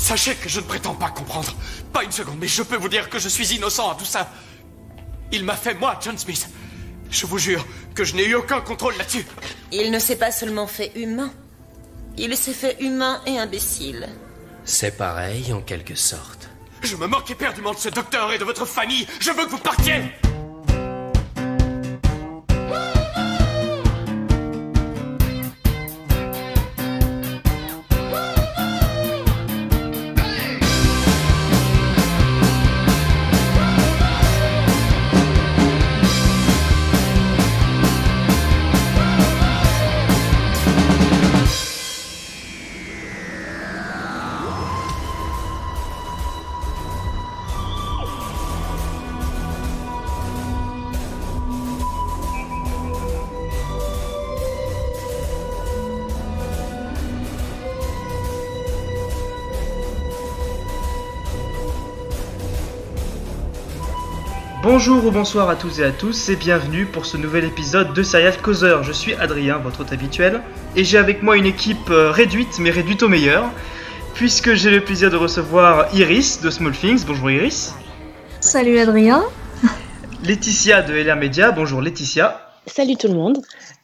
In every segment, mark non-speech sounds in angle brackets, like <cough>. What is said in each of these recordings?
Sachez que je ne prétends pas comprendre. Pas une seconde, mais je peux vous dire que je suis innocent à tout ça. Il m'a fait, moi, John Smith. Je vous jure que je n'ai eu aucun contrôle là-dessus. Il ne s'est pas seulement fait humain. Il s'est fait humain et imbécile. C'est pareil en quelque sorte. Je me moque éperdument de ce docteur et de votre famille. Je veux que vous partiez. Bonjour ou bonsoir à tous et à tous et bienvenue pour ce nouvel épisode de Serial Causeur. Je suis Adrien, votre hôte habituel, et j'ai avec moi une équipe euh, réduite mais réduite au meilleur, puisque j'ai le plaisir de recevoir Iris de Small Things. Bonjour Iris. Salut Adrien. Laetitia de LR Media. Bonjour Laetitia. Salut tout le monde.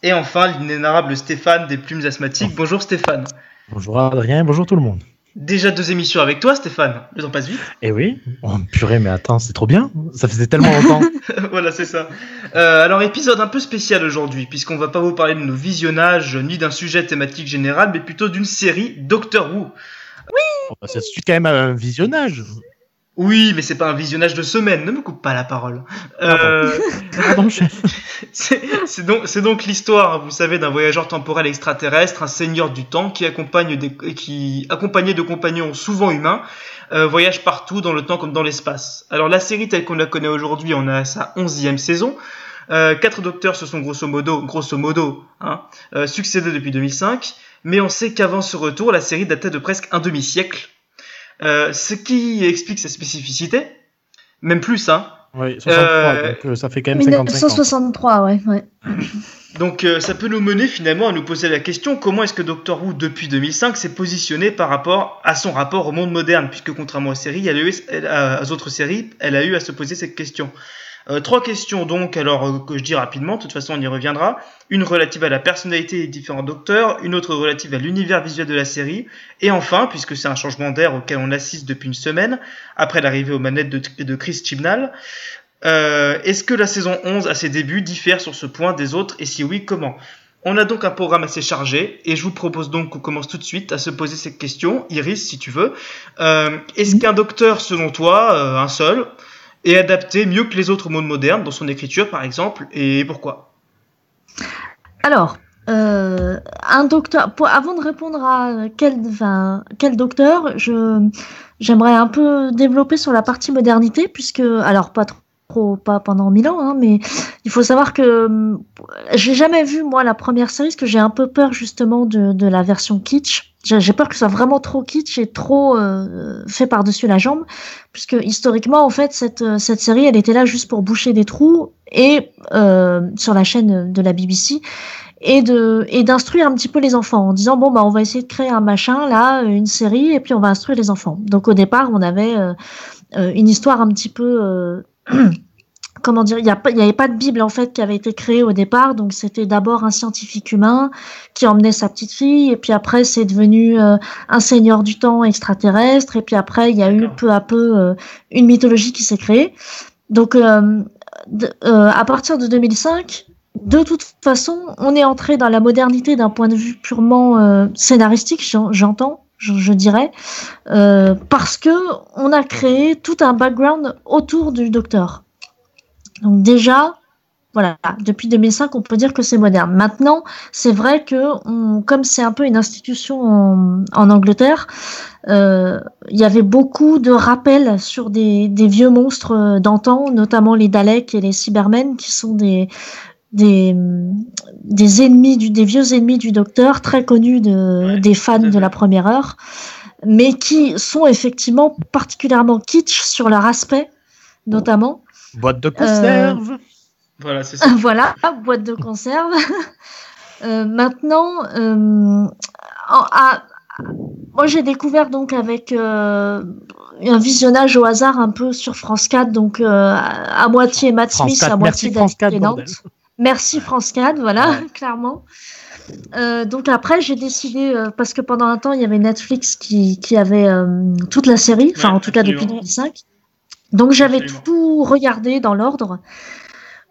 Et enfin l'inénarrable Stéphane des Plumes Asthmatiques. Bonjour Stéphane. Bonjour Adrien, bonjour tout le monde. Déjà deux émissions avec toi, Stéphane. Le temps passe vite. Eh oui. Oh, purée, mais attends, c'est trop bien. Ça faisait tellement longtemps. <laughs> voilà, c'est ça. Euh, alors, épisode un peu spécial aujourd'hui, puisqu'on va pas vous parler de nos visionnages, ni d'un sujet thématique général, mais plutôt d'une série Doctor Who. Oui oh, bah, Ça suit quand même un visionnage. Oui, mais c'est pas un visionnage de semaine, ne me coupe pas la parole. Euh... <laughs> <laughs> C'est donc, donc l'histoire, vous savez, d'un voyageur temporel extraterrestre, un seigneur du temps qui accompagne des, qui, accompagné de compagnons souvent humains, euh, voyage partout dans le temps comme dans l'espace. Alors la série telle qu'on la connaît aujourd'hui, on a sa onzième saison. Euh, quatre docteurs se sont grosso modo, grosso modo, hein, euh, succédés depuis 2005, mais on sait qu'avant ce retour, la série datait de presque un demi-siècle. Euh, ce qui explique sa spécificité, même plus, hein. Oui, 63, euh, donc euh, ça fait quand même 1963, ouais, ouais. <coughs> Donc euh, ça peut nous mener finalement à nous poser la question comment est-ce que Doctor Who depuis 2005 s'est positionné par rapport à son rapport au monde moderne? Puisque contrairement aux séries, elle a eu, aux autres séries, elle a eu à se poser cette question. Euh, trois questions donc, alors euh, que je dis rapidement, de toute façon on y reviendra. Une relative à la personnalité des différents docteurs, une autre relative à l'univers visuel de la série, et enfin, puisque c'est un changement d'air auquel on assiste depuis une semaine, après l'arrivée aux manettes de, Chris Chibnall, euh, est-ce que la saison 11 à ses débuts diffère sur ce point des autres, et si oui, comment? On a donc un programme assez chargé et je vous propose donc qu'on commence tout de suite à se poser cette question. Iris, si tu veux, est-ce qu'un docteur, selon toi, un seul, et adapté mieux que les autres mondes modernes dans son écriture, par exemple, et pourquoi? Alors, euh, un docteur. avant de répondre à quel, quel docteur, je j'aimerais un peu développer sur la partie modernité, puisque alors pas trop pas pendant mille ans, hein, mais il faut savoir que j'ai jamais vu moi la première série, parce que j'ai un peu peur justement de la version kitsch. J'ai peur que ce soit vraiment trop kitsch et trop euh, fait par-dessus la jambe, puisque historiquement, en fait, cette, euh, cette série, elle était là juste pour boucher des trous et euh, sur la chaîne de la BBC et de et d'instruire un petit peu les enfants en disant bon bah on va essayer de créer un machin là, une série et puis on va instruire les enfants. Donc au départ, on avait une histoire un petit peu <clears throat> comment dire, il n'y avait pas de Bible en fait qui avait été créée au départ, donc c'était d'abord un scientifique humain qui emmenait sa petite fille, et puis après c'est devenu euh, un seigneur du temps extraterrestre, et puis après il y a eu peu à peu euh, une mythologie qui s'est créée. Donc euh, à partir de 2005, de toute façon, on est entré dans la modernité d'un point de vue purement scénaristique, j'entends. Je, je, dirais, parce que on a créé tout un background autour du docteur. Donc déjà, voilà, depuis 2005, on peut dire que c'est moderne. Maintenant, c'est vrai que comme c'est un peu une institution en, Angleterre, euh, il y avait beaucoup de rappels sur des, vieux monstres d'antan, notamment les Daleks et les Cybermen, qui sont des des, des ennemis du, des vieux ennemis du Docteur, très connus de, des fans de la première heure, mais qui sont effectivement particulièrement kitsch sur leur aspect, notamment. Boîte de conserve. Euh, voilà, c'est ça. <laughs> voilà, boîte de conserve. <laughs> Euh, maintenant, euh, à, moi j'ai découvert donc avec euh, un visionnage au hasard un peu sur France 4, donc euh, à, à moitié Matt France Smith, 4, à moitié merci France David 4, Tennant. bordel. Merci France 4, voilà, Ouais. <laughs> clairement. Euh, donc après, j'ai décidé, euh, parce que pendant un temps, il y avait Netflix qui, qui avait euh, toute la série, enfin Ouais, en tout cas depuis absolument. 2005. Donc j'avais tout regardé dans l'ordre.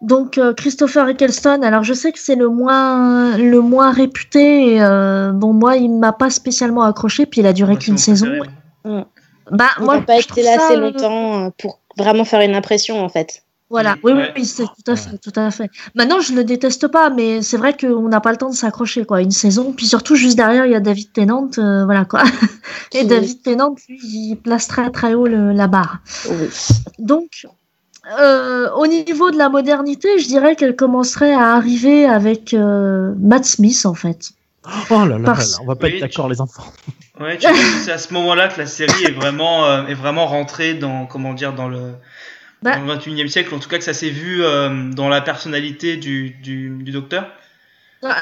Donc euh, Christopher Eccleston, alors je sais que c'est le moins le moins réputé. et, euh, bon moi, il m'a pas spécialement accroché, puis il a duré qu'une saison. préféré. Bah On moi, n'a pas je été trouve là ça, assez longtemps euh, pour vraiment faire une impression en fait. Voilà, oui, oui, ouais. oui, c'est tout à fait, tout à fait. Maintenant, je le déteste pas, mais c'est vrai qu'on n'a pas le temps de s'accrocher, quoi. Une saison, puis surtout juste derrière, il y a David Tennant, euh, voilà quoi. <laughs> Et David Tennant, lui, il place très très haut le- la barre. Oui. Donc, euh, au niveau de la modernité, je dirais qu'elle commencerait à arriver avec euh, Matt Smith, en fait. Oh là là, Parce- là, on va pas Oui, être d'accord, les enfants. Ouais, tu vois, c'est à ce moment-là que la série est vraiment, euh, est vraiment rentrée dans, comment dire, dans le, Bah. dans le 21e siècle. En tout cas, que ça s'est vu euh, dans la personnalité du, du, du docteur.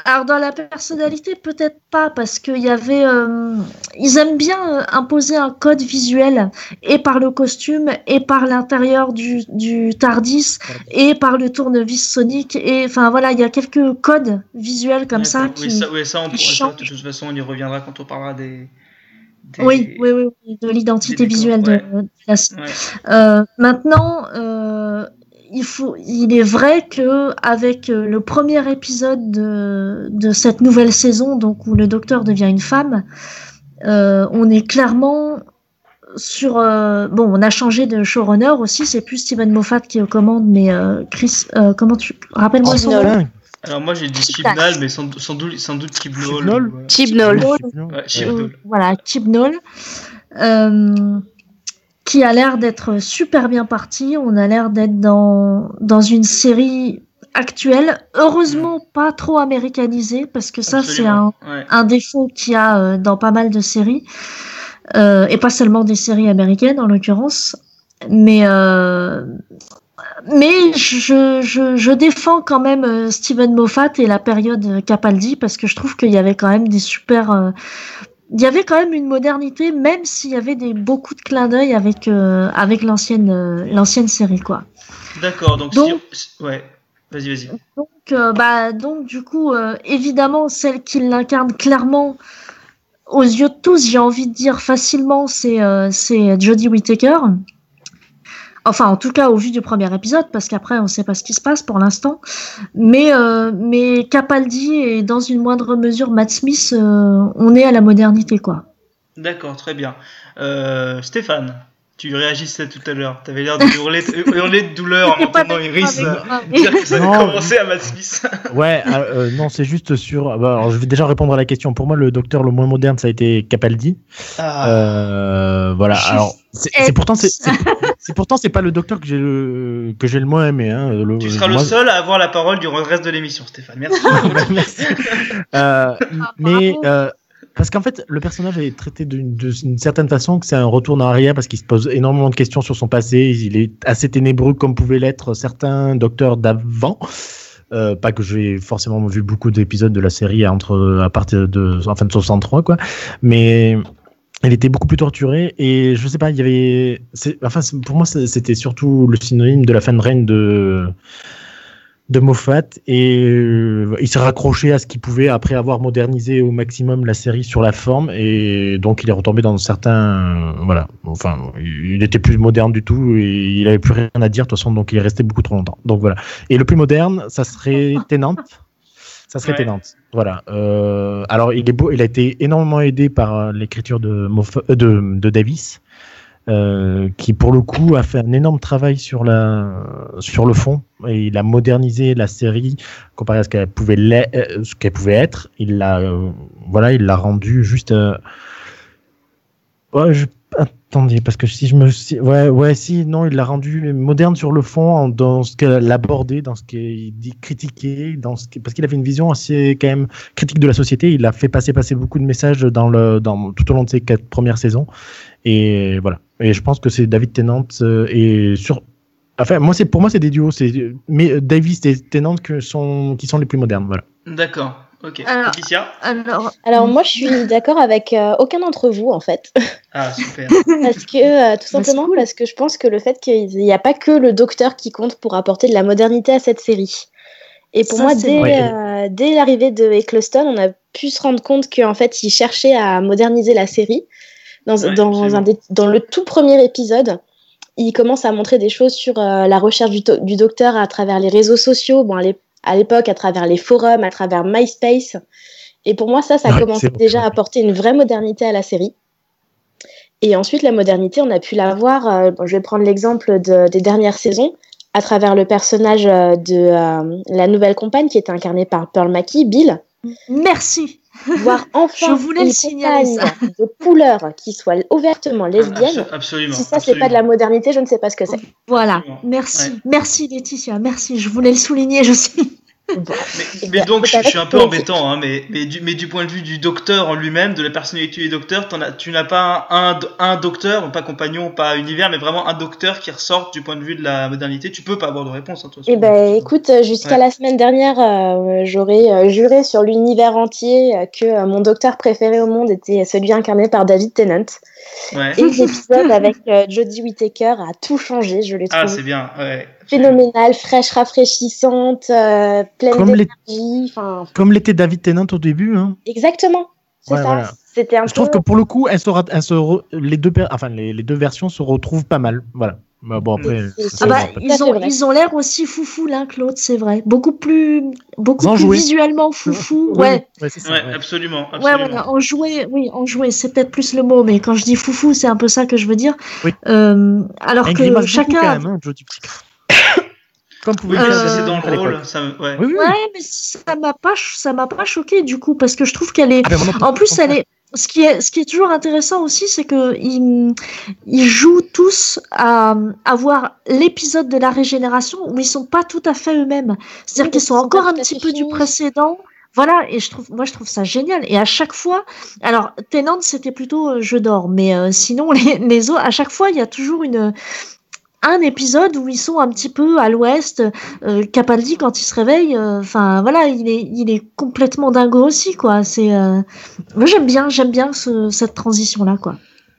Alors dans la personnalité peut-être pas parce qu'il y avait euh, ils aiment bien euh, imposer un code visuel et par le costume et par l'intérieur du, du Tardis et par le tournevis sonique et enfin voilà il y a quelques codes visuels comme ça qui Oui, ça, oui, ça, on qui ça, de toute façon, on y reviendra quand on parlera des. Des- oui, oui, oui, oui, de l'identité visuelle de, ouais. de la série. Ouais. Euh, maintenant, euh, il, faut, il est vrai que avec euh, le premier épisode de, de cette nouvelle saison, donc où le docteur devient une femme, euh, on est clairement sur. euh, bon, on a changé de showrunner aussi. C'est plus Steven Moffat qui est aux commandes, mais euh, Chris, euh, comment tu rappelle-moi son nom Alors, moi, j'ai dit Chibnall. Mais sans, sans doute, sans doute Chibnall. Chibnall euh. Ouais, voilà, Chibnall, euh, qui a l'air d'être super bien parti. On a l'air d'être dans, dans une série actuelle, heureusement pas trop américanisée, parce que ça, c'est un. Ouais. un défaut qu'il y a euh, dans pas mal de séries, euh, et pas seulement des séries américaines en l'occurrence. Mais, euh, mais je, je, je défends quand même euh, Steven Moffat et la période Capaldi parce que je trouve qu'il y avait quand même des super. euh, il y avait quand même une modernité, même s'il y avait des, beaucoup de clins d'œil avec, euh, avec l'ancienne euh, l'ancienne série, quoi. D'accord, donc, Donc- si- Ouais, vas-y, vas-y. Donc, bah, donc du coup, évidemment, celle qui l'incarne clairement, aux yeux de tous, j'ai envie de dire facilement, c'est c'est Jodie Whittaker. Enfin, en tout cas, au vu du premier épisode, parce qu'après, on ne sait pas ce qui se passe pour l'instant. Mais, euh, mais Capaldi et dans une moindre mesure Matt Smith, euh, on est à la modernité, quoi. D'accord, très bien. Euh, Stéphane, tu réagissais tout à l'heure. Tu avais l'air de hurler, hurler de douleur en <laughs> entendant Iris dire que ça allait Non. commencer à Matt Smith. <laughs> Ouais, euh, euh, non, c'est juste sur. bah, alors, je vais déjà répondre à la question. Pour moi, le docteur le moins moderne, ça a été Capaldi. Ah, Euh, voilà. Alors, c'est c'est pourtant, c'est <laughs> c'est- pourtant, c'est pas le docteur que j'ai le que j'ai le moins aimé. Hein. Le- tu seras le seul à avoir la parole durant le reste de l'émission, Stéphane. Merci. <laughs> Merci. Euh, mais bravo. euh, parce qu'en fait, le personnage est traité d'une certaine façon que c'est un retour en arrière parce qu'il se pose énormément de questions sur son passé. Il est assez ténébreux comme pouvaient l'être certains docteurs d'avant. Euh, pas que j'ai forcément vu beaucoup d'épisodes de la série entre à partir de enfin de 63 quoi, mais il était beaucoup plus torturé et je sais pas, il y avait, enfin pour moi c'était surtout le synonyme de la fin de règne de de Moffat et euh, il s'est raccroché à ce qu'il pouvait après avoir modernisé au maximum la série sur la forme et donc il est retombé dans certains euh, voilà. Enfin il était plus moderne du tout et il avait plus rien à dire de toute façon donc il est resté beaucoup trop longtemps. Donc voilà. Et le plus moderne ça serait <laughs> Tennant ça serait Ouais. Tennant voilà. Euh, alors il est beau il a été énormément aidé par euh, l'écriture de, euh, de de Davis euh, qui pour le coup a fait un énorme travail sur la sur le fond. Et il a modernisé la série comparé à ce qu'elle pouvait euh, ce qu'elle pouvait être. Il l'a euh, voilà il l'a rendu juste euh, ouais, je- attendez parce que si je me si- ouais ouais si non il l'a rendu moderne sur le fond dans ce qu'elle abordait dans ce qu'il dit critiquer dans ce qui- parce qu'il avait une vision assez quand même critique de la société il a fait passer passer beaucoup de messages dans le dans tout au long de ces quatre premières saisons et voilà. Et je pense que c'est David Tennant euh, et sur. Enfin, moi, c'est pour moi, c'est des duos. C'est mais Davis et Tennant qui sont les plus modernes. Voilà. D'accord. Ok. Alors- Laetitia Alors, Alors moi, je suis <laughs> d'accord avec euh, aucun d'entre vous en fait, Ah, super. <laughs> parce que euh, tout c'est simplement cool. parce que je pense que le fait qu'il n'y a pas que le docteur qui compte pour apporter de la modernité à cette série. Et pour Ça, moi, dès, euh, l'arrivée de Eccleston, on a pu se rendre compte qu'en fait, il cherchait à moderniser la série. Dans, Ouais, dans, absolument. un des- dans le tout premier épisode, il commence à montrer des choses sur euh, la recherche du, docteur à travers les réseaux sociaux, bon, à à l'époque, à travers les forums, à travers MySpace. Et pour moi, ça, ça Ouais, vrai, déjà à apporter une vraie modernité à la série. Et ensuite, la modernité, on a pu la voir. euh, bon, je vais prendre l'exemple de- des dernières saisons, à travers le personnage euh, de euh, la nouvelle compagne qui est incarnée par Pearl Mackie, Bill. merci. Voir <laughs> enfin Je voulais une le signaler, de couleur qui soit ouvertement lesbienne. Abso- absolument. Si ça, c'est pas de la modernité, je ne sais pas ce que c'est. Voilà. Absolument. Merci. Ouais. Merci, Laetitia. Merci. Je voulais le souligner, je Mais, Eh mais donc, je, suis un peu embêtant, hein, mais, mais, du, mais du point de vue du docteur en lui-même, de la personnalité du docteur, as- tu n'as pas un, un docteur, pas compagnon, pas univers, mais vraiment un docteur qui ressort du point de vue de la modernité. Tu peux pas avoir de réponse, hein, toi. Eh ben, écoute, euh, jusqu'à Ouais. la semaine dernière, euh, j'aurais euh, juré sur l'univers entier que mon docteur préféré au monde était celui incarné par David Tennant. Ouais. Et <laughs> l'épisode avec euh, Jodie Whittaker a tout changé, je l'ai Ah, trouvé c'est bien, ouais. Phénoménale, fraîche, rafraîchissante, euh, pleine d'énergie. Enfin, Comme l'était David Tennant au début. Hein. exactement. C'est Ouais, ça. voilà. C'était un Je trouve que pour le coup, elles se, rat- elles se re- les, deux enfin, les, les deux versions se retrouvent pas mal. Voilà. Bah, bon, après, Ah bah, ils ont, ils ont l'air aussi foufou l'un que l'autre, c'est vrai. Beaucoup plus, beaucoup plus visuellement foufou. Oui, Ouais. ouais, c'est ça, Ouais, ouais. absolument, Ouais, absolument. voilà, en jouer, oui, en jouer, c'est peut-être plus le mot, mais quand je dis foufou, c'est un peu ça que je veux dire. Oui. Euh, alors Elle que beaucoup chacun. quand même, hein. Comme pouvait Oui, le mais faire ça, c'est Euh, dans le rôle. Ça, ouais. Oui, oui. Ouais, mais ça m'a pas, ça m'a pas choqué du coup, parce que je trouve qu'elle est. Ah, ben, En plus, elle est. Ce qui est, ce qui est toujours intéressant aussi, c'est que ils, ils jouent tous à avoir l'épisode de la régénération où ils sont pas tout à fait eux-mêmes. C'est-à-dire Oui, qu'ils sont encore un petit peu du précédent. Voilà, et je trouve, moi je trouve ça génial. Et à chaque fois, alors Tennant c'était plutôt euh, je dors, mais euh, sinon <laughs> les, les autres, à chaque fois il y a toujours une un épisode où ils sont un petit peu à l'ouest. Euh, Capaldi quand il se réveille, euh, enfin voilà, il est il est complètement dingo aussi quoi. C'est euh, j'aime bien j'aime bien ce, cette transition là quoi.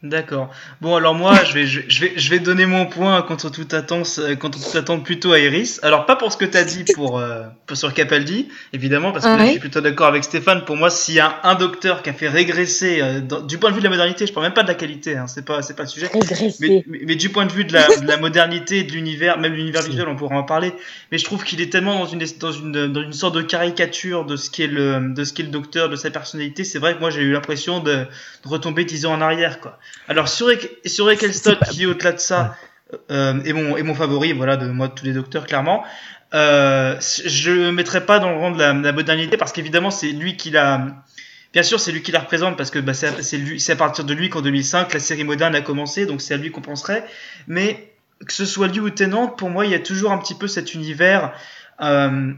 D'accord. Bon, alors moi, je vais, je, je vais, je vais donner mon point contre toute attente, euh, contre toute attente plutôt à Iris. Alors, pas pour ce que tu as dit pour, euh, pour- sur Capaldi, évidemment, parce que là, je suis plutôt d'accord avec Stéphane. Pour moi, s'il y a un docteur qui a fait régresser, euh, dans- du point de vue de la modernité, je parle même pas de la qualité, hein, c'est pas, c'est pas le sujet. Mais, mais, mais du point de vue de la, de la modernité, de l'univers, même l'univers visuel, on pourra en parler. Mais je trouve qu'il est tellement dans une, dans une, dans une sorte de caricature de ce qu'est le, de ce qu'est le docteur, de sa personnalité. C'est vrai que moi, j'ai eu l'impression de, de retomber dix ans en arrière, quoi. Alors, sur, sur Eccleston, pas- qui au-delà de ça, euh, est mon, est mon favori, voilà, de moi, de tous les docteurs, clairement. Euh, je le mettrai pas dans le rang de la, de la modernité parce qu'évidemment, c'est lui qui l'a, Bien sûr, c'est lui qui la représente parce que bah, c'est à, à partir de lui qu'en 2005 la série moderne a commencé, donc c'est à lui qu'on penserait. Mais que ce soit lui ou Tennant, pour moi, il y a toujours un petit peu cet univers euh,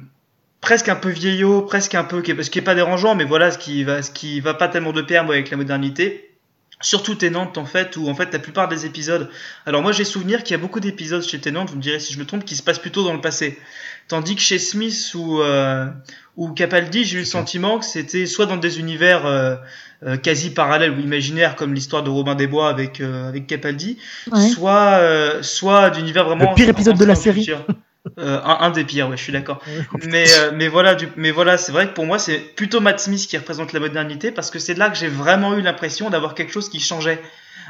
presque un peu vieillot, presque un peu, ce qui est pas dérangeant, mais voilà, ce qui va, ce qui va pas tellement de pair moi, avec la modernité. Surtout Tennant en fait, où en fait la plupart des épisodes. Alors moi j'ai souvenir qu'il y a beaucoup d'épisodes chez Tennant, vous me direz si je me trompe, qui se passent plutôt dans le passé. Tandis que chez Smith ou euh, ou Capaldi, j'ai eu le sentiment que c'était soit dans des univers euh, euh, quasi parallèles ou imaginaires comme l'histoire de Robin des Bois avec euh, avec Capaldi, Ouais. soit euh, soit d'univers vraiment Le pire épisode de la série. <laughs> Euh, un, un des pires, ouais, je suis d'accord. Mais, euh, mais voilà, du, mais voilà, c'est vrai que pour moi, c'est plutôt Matt Smith qui représente la modernité parce que c'est là que j'ai vraiment eu l'impression d'avoir quelque chose qui changeait.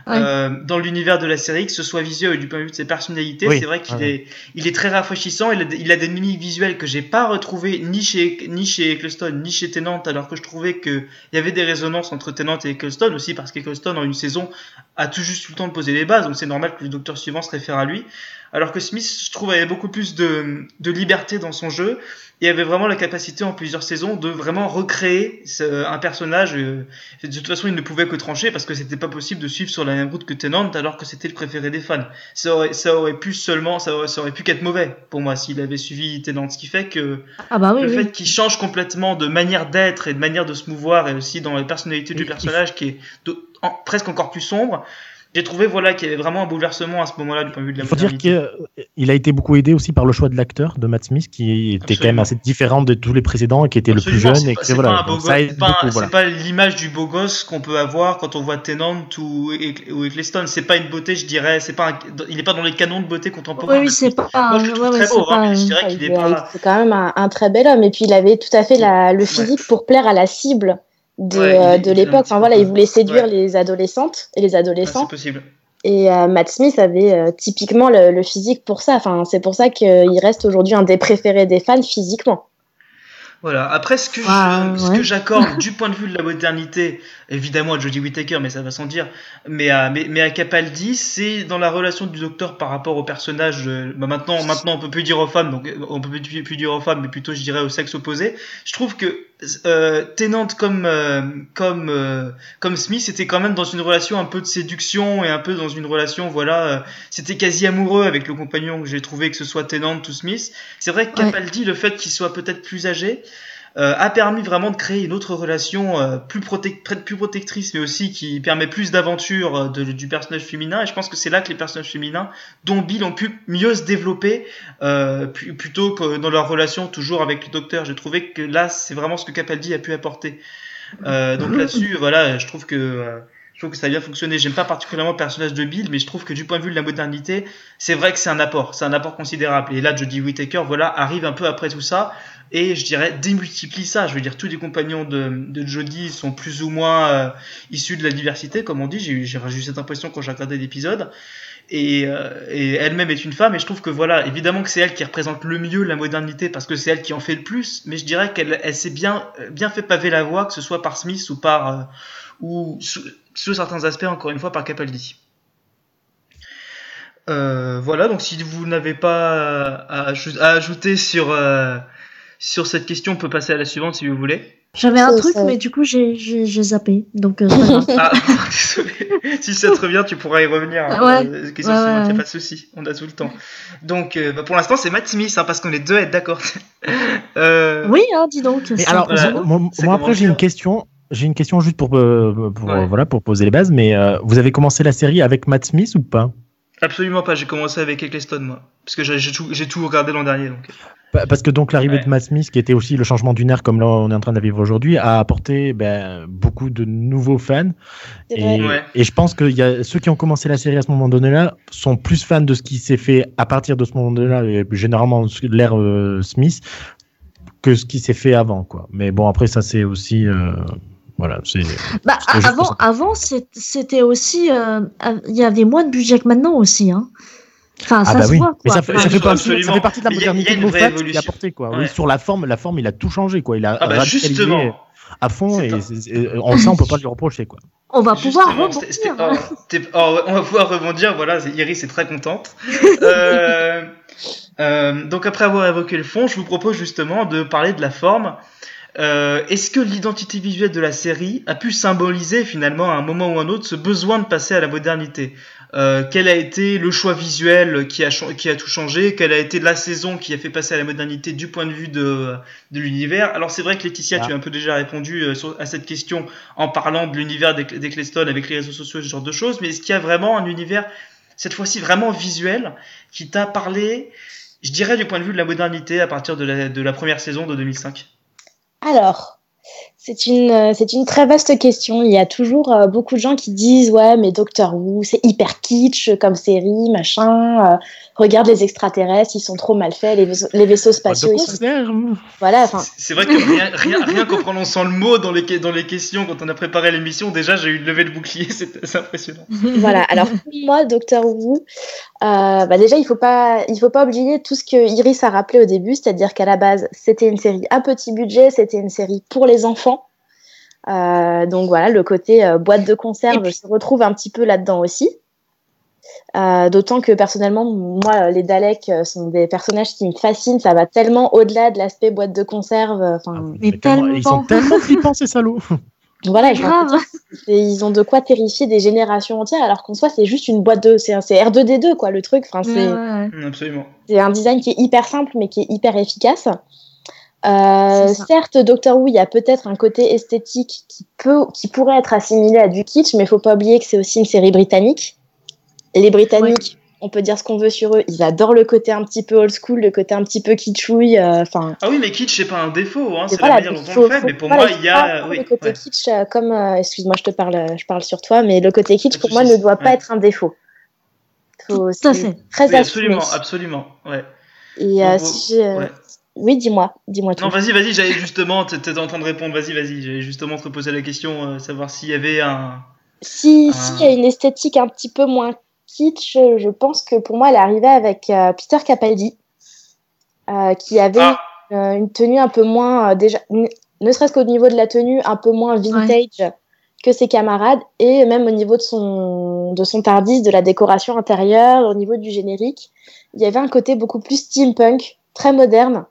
Ouais. Euh, dans l'univers de la série, que ce soit visuel ou du point de vue de ses personnalités, Oui. c'est vrai qu'il Ah est, il est très rafraîchissant. Il a, des- il a des mimiques visuelles que j'ai pas retrouvées ni chez, ni chez Eccleston, ni chez Tennant, alors que je trouvais que il y avait des résonances entre Tennant et Eccleston aussi parce qu'Eccleston en une saison a tout juste eu le temps de poser les bases, donc c'est normal que le docteur suivant se réfère à lui. Alors que Smith, je trouve, avait beaucoup plus de, de liberté dans son jeu et avait vraiment la capacité en plusieurs saisons de vraiment recréer ce- un personnage. euh, de toute façon, il ne pouvait que trancher parce que c'était pas possible de suivre sur la même route que Tennant alors que c'était le préféré des fans. Ça aurait, ça aurait pu seulement, ça aurait, ça aurait pu qu'être mauvais pour moi s'il avait suivi Tennant. Ce qui fait que Ah bah oui, le oui. fait qu'il change complètement de manière d'être et de manière de se mouvoir et aussi dans la personnalité du personnage qui est de- en- presque encore plus sombre j'ai trouvé voilà qu'il y avait vraiment un bouleversement à ce moment-là du point de vue de la Il faut dire qu'il a été beaucoup aidé aussi par le choix de l'acteur de Matt Smith, qui était quand même assez différent de tous les précédents et qui était le plus jeune. c'est Et pas- que, voilà, c'est voilà. l'image du beau gosse qu'on peut avoir quand on voit Tennant ou, ou Eccleston. C'est pas une beauté, je dirais. C'est pas, un- il est pas dans les canons de beauté Oui, contemporains. oui, c'est pas. Moi, je le trouve ouais, ouais, très beau, hein, pas- mais je dirais qu'il il est pas. C'est quand même un, un très bel homme. Et puis, il avait tout à fait la- le physique pour plaire à la cible de, Ouais, euh, de l'époque. Enfin, voilà, il voulait séduire Ouais. les adolescentes et les Ouais, adolescents. c'est possible. Et euh, Matt Smith avait euh, typiquement le, le physique pour ça. Enfin, c'est pour ça qu'il reste aujourd'hui un des préférés des fans physiquement. Voilà. Après, ce que Ah, je- ce ouais. que j'accorde <laughs> du point de vue de la modernité, évidemment à Jodie Whittaker, mais ça va sans dire, mais à, mais, mais à Capaldi, c'est dans la relation du docteur par rapport au personnage. euh, bah maintenant, maintenant, on peut plus dire aux femmes, donc euh, on peut plus, plus dire aux femmes, mais plutôt, je dirais, au sexe opposé. Je trouve que euh, Tennant comme euh, comme euh, comme Smith était quand même dans une relation un peu de séduction et un peu dans une relation, voilà, euh, c'était quasi amoureux avec le compagnon que j'ai trouvé, que ce soit Tennant ou Smith. C'est vrai que Ouais. Capaldi, le fait qu'il soit peut-être plus âgé, euh, a permis vraiment de créer une autre relation euh, plus, protectrice, mais aussi qui permet plus d'aventure euh, du personnage féminin. Et je pense que c'est là que les personnages féminins, dont Bill, ont pu mieux se développer plutôt que dans leur relation toujours avec le docteur. J'ai trouvé que là, c'est vraiment ce que Capaldi a pu apporter. Donc là-dessus, voilà, je trouve que je trouve que ça a bien fonctionné. J'aime pas particulièrement le personnage de Bill, mais je trouve que du point de vue de la modernité, c'est vrai que c'est un apport, c'est un apport considérable. Et là, Jodie Whittaker, voilà, arrive un peu après tout ça et je dirais démultiplie ça. Je veux dire, tous les compagnons de, de Jodie sont plus ou moins euh, issus de la diversité, comme on dit. J'ai eu cette impression quand j'ai regardé l'épisode. Et, euh, et elle-même est une femme, et je trouve que voilà, évidemment que c'est elle qui représente le mieux la modernité parce que c'est elle qui en fait le plus, mais je dirais qu'elle elle s'est bien, bien fait paver la voie, que ce soit par Smith ou par. euh, ou sous, certains aspects, encore une fois, par Capaldi. Euh, voilà, donc si vous n'avez pas à, aj- à ajouter sur, euh, sur cette question, on peut passer à la suivante si vous voulez. J'avais un truc, ça- mais du coup, j'ai zappé. Donc, euh. <laughs> Ah, désolé. <laughs> si ça te revient, tu pourras y revenir. hein, Ouais. euh, question Ouais, suivante, ouais, y a pas de souci, on a tout le temps. Donc, euh, bah, pour l'instant, c'est Matt Smith, hein, parce qu'on est deux à être d'accord. <laughs> euh, Oui, hein, dis donc. Mais alors, Voilà. moi, après, j'ai une question. J'ai une question juste pour, pour, Ouais. voilà, pour poser les bases, mais euh, vous avez commencé la série avec Matt Smith ou pas? Absolument pas, j'ai commencé avec Eccleston, moi. Parce que j'ai tout, regardé l'an dernier. Donc. Pa- Parce que donc l'arrivée Ouais. de Matt Smith, qui était aussi le changement d'une ère comme là on est en train de la vivre aujourd'hui, a apporté ben, beaucoup de nouveaux fans. Et, vrai. Ouais. et je pense que y a, ceux qui ont commencé la série à ce moment donné-là sont plus fans de ce qui s'est fait à partir de ce moment donné-là, et généralement de l'ère euh, Smith, que ce qui s'est fait avant. quoi. Mais bon, après ça c'est aussi... euh, voilà. Bah, avant, avant c'était aussi. euh, Il y avait moins de budget que maintenant aussi. Hein. Enfin, Ah ça bah se oui, voit. mais ça, fait- Enfin, ça fait partie, ça fait partie de la modernité de Moffat qui a apporté quoi. Ouais. Oui, sur la forme, la forme, il a tout changé quoi. Il a Ah bah radicalisé justement, à fond et un- c'est- c'est- on ça on peut pas lui reprocher quoi. on va pouvoir Justement, rebondir. oh, oh, on va pouvoir rebondir. Voilà, c'est- Iris est très contente. <laughs> Euh, euh, donc après avoir évoqué le fond, je vous propose justement de parler de la forme. Euh, Est-ce que l'identité visuelle de la série a pu symboliser finalement à un moment ou à un autre ce besoin de passer à la modernité euh, Quel a été le choix visuel qui a, cha- qui a tout changé? Quelle a été la saison qui a fait passer à la modernité du point de vue de, de l'univers? Alors c'est vrai que Laetitia, Ah. tu as un peu déjà répondu euh, sur- à cette question en parlant de l'univers d'Ec- d'Eccleston avec les réseaux sociaux, ce genre de choses, mais est-ce qu'il y a vraiment un univers, cette fois-ci vraiment visuel, qui t'a parlé, je dirais, du point de vue de la modernité à partir de la, de la première saison de 2005 Alors, c'est une, euh, c'est une très vaste question. Il y a toujours euh, beaucoup de gens qui disent Ouais, mais Doctor Who, c'est hyper kitsch comme série, machin. euh, regarde les extraterrestres, ils sont trop mal faits. Les vaisseaux, les vaisseaux spatiaux, ils sont. Voilà, enfin, C'est vrai que rien, rien, rien qu'en prononçant le mot dans les, dans les questions, quand on a préparé l'émission, déjà j'ai eu levé le bouclier, <laughs> c'est impressionnant. voilà. Alors, pour moi, Doctor Who, euh, bah déjà, il faut pas, il faut pas oublier tout ce que Iris a rappelé au début, c'est-à-dire qu'à la base, c'était une série à petit budget, c'était une série pour les enfants. Euh, donc voilà, le côté euh, boîte de conserve puis- se retrouve un petit peu là-dedans aussi. Euh, D'autant que personnellement, moi, les Daleks sont des personnages qui me fascinent. Ça va tellement au-delà de l'aspect boîte de conserve. Enfin, Mais tellement- Ils sont tellement. flippants <laughs> ces salauds. voilà, Grave. ils ont de quoi terrifier des générations entières, alors qu'en soi, c'est juste une boîte de. C'est un- c'est R2D2, quoi, le truc. Enfin, c'est. Ouais, ouais, ouais. Absolument. C'est un design qui est hyper simple, mais qui est hyper efficace. Euh, certes, Doctor Who, il y a peut-être un côté esthétique qui, peut, qui pourrait être assimilé à du kitsch, mais il faut pas oublier que c'est aussi une série britannique. Les Britanniques, on peut dire ce qu'on veut sur eux, ils adorent le côté un petit peu old school, le côté un petit peu kitschouille. euh, Enfin, Ah oui, mais kitsch, c'est pas un défaut, hein, c'est voilà, la manière il dont faut- on le fait, faut- mais pour voilà, moi, il y a. oui, le côté ouais. kitsch, euh, comme, euh, excuse-moi, je te parle, je parle sur toi, mais le côté kitsch pour moi ne doit pas ouais. être un défaut. Faut- Tout à c'est fait. Très Oui, absolument, absolument. Ouais. Et euh, Donc, si. Oui, dis-moi, dis-moi tout. Non, vas-y, vas-y, j'allais justement, t'étais en train de répondre, vas-y, vas-y, j'allais justement te poser la question, euh, savoir s'il y avait un. Si, si il y a une esthétique un petit peu moins kitsch, je pense que pour moi, elle est arrivée avec euh, Peter Capaldi, euh, qui avait Ah. euh, une tenue un peu moins, euh, déjà, ne serait-ce qu'au niveau de la tenue, un peu moins vintage que ses camarades, et même au niveau de son, de son Tardis, de la décoration intérieure, au niveau du générique, il y avait un côté beaucoup plus steampunk, très moderne,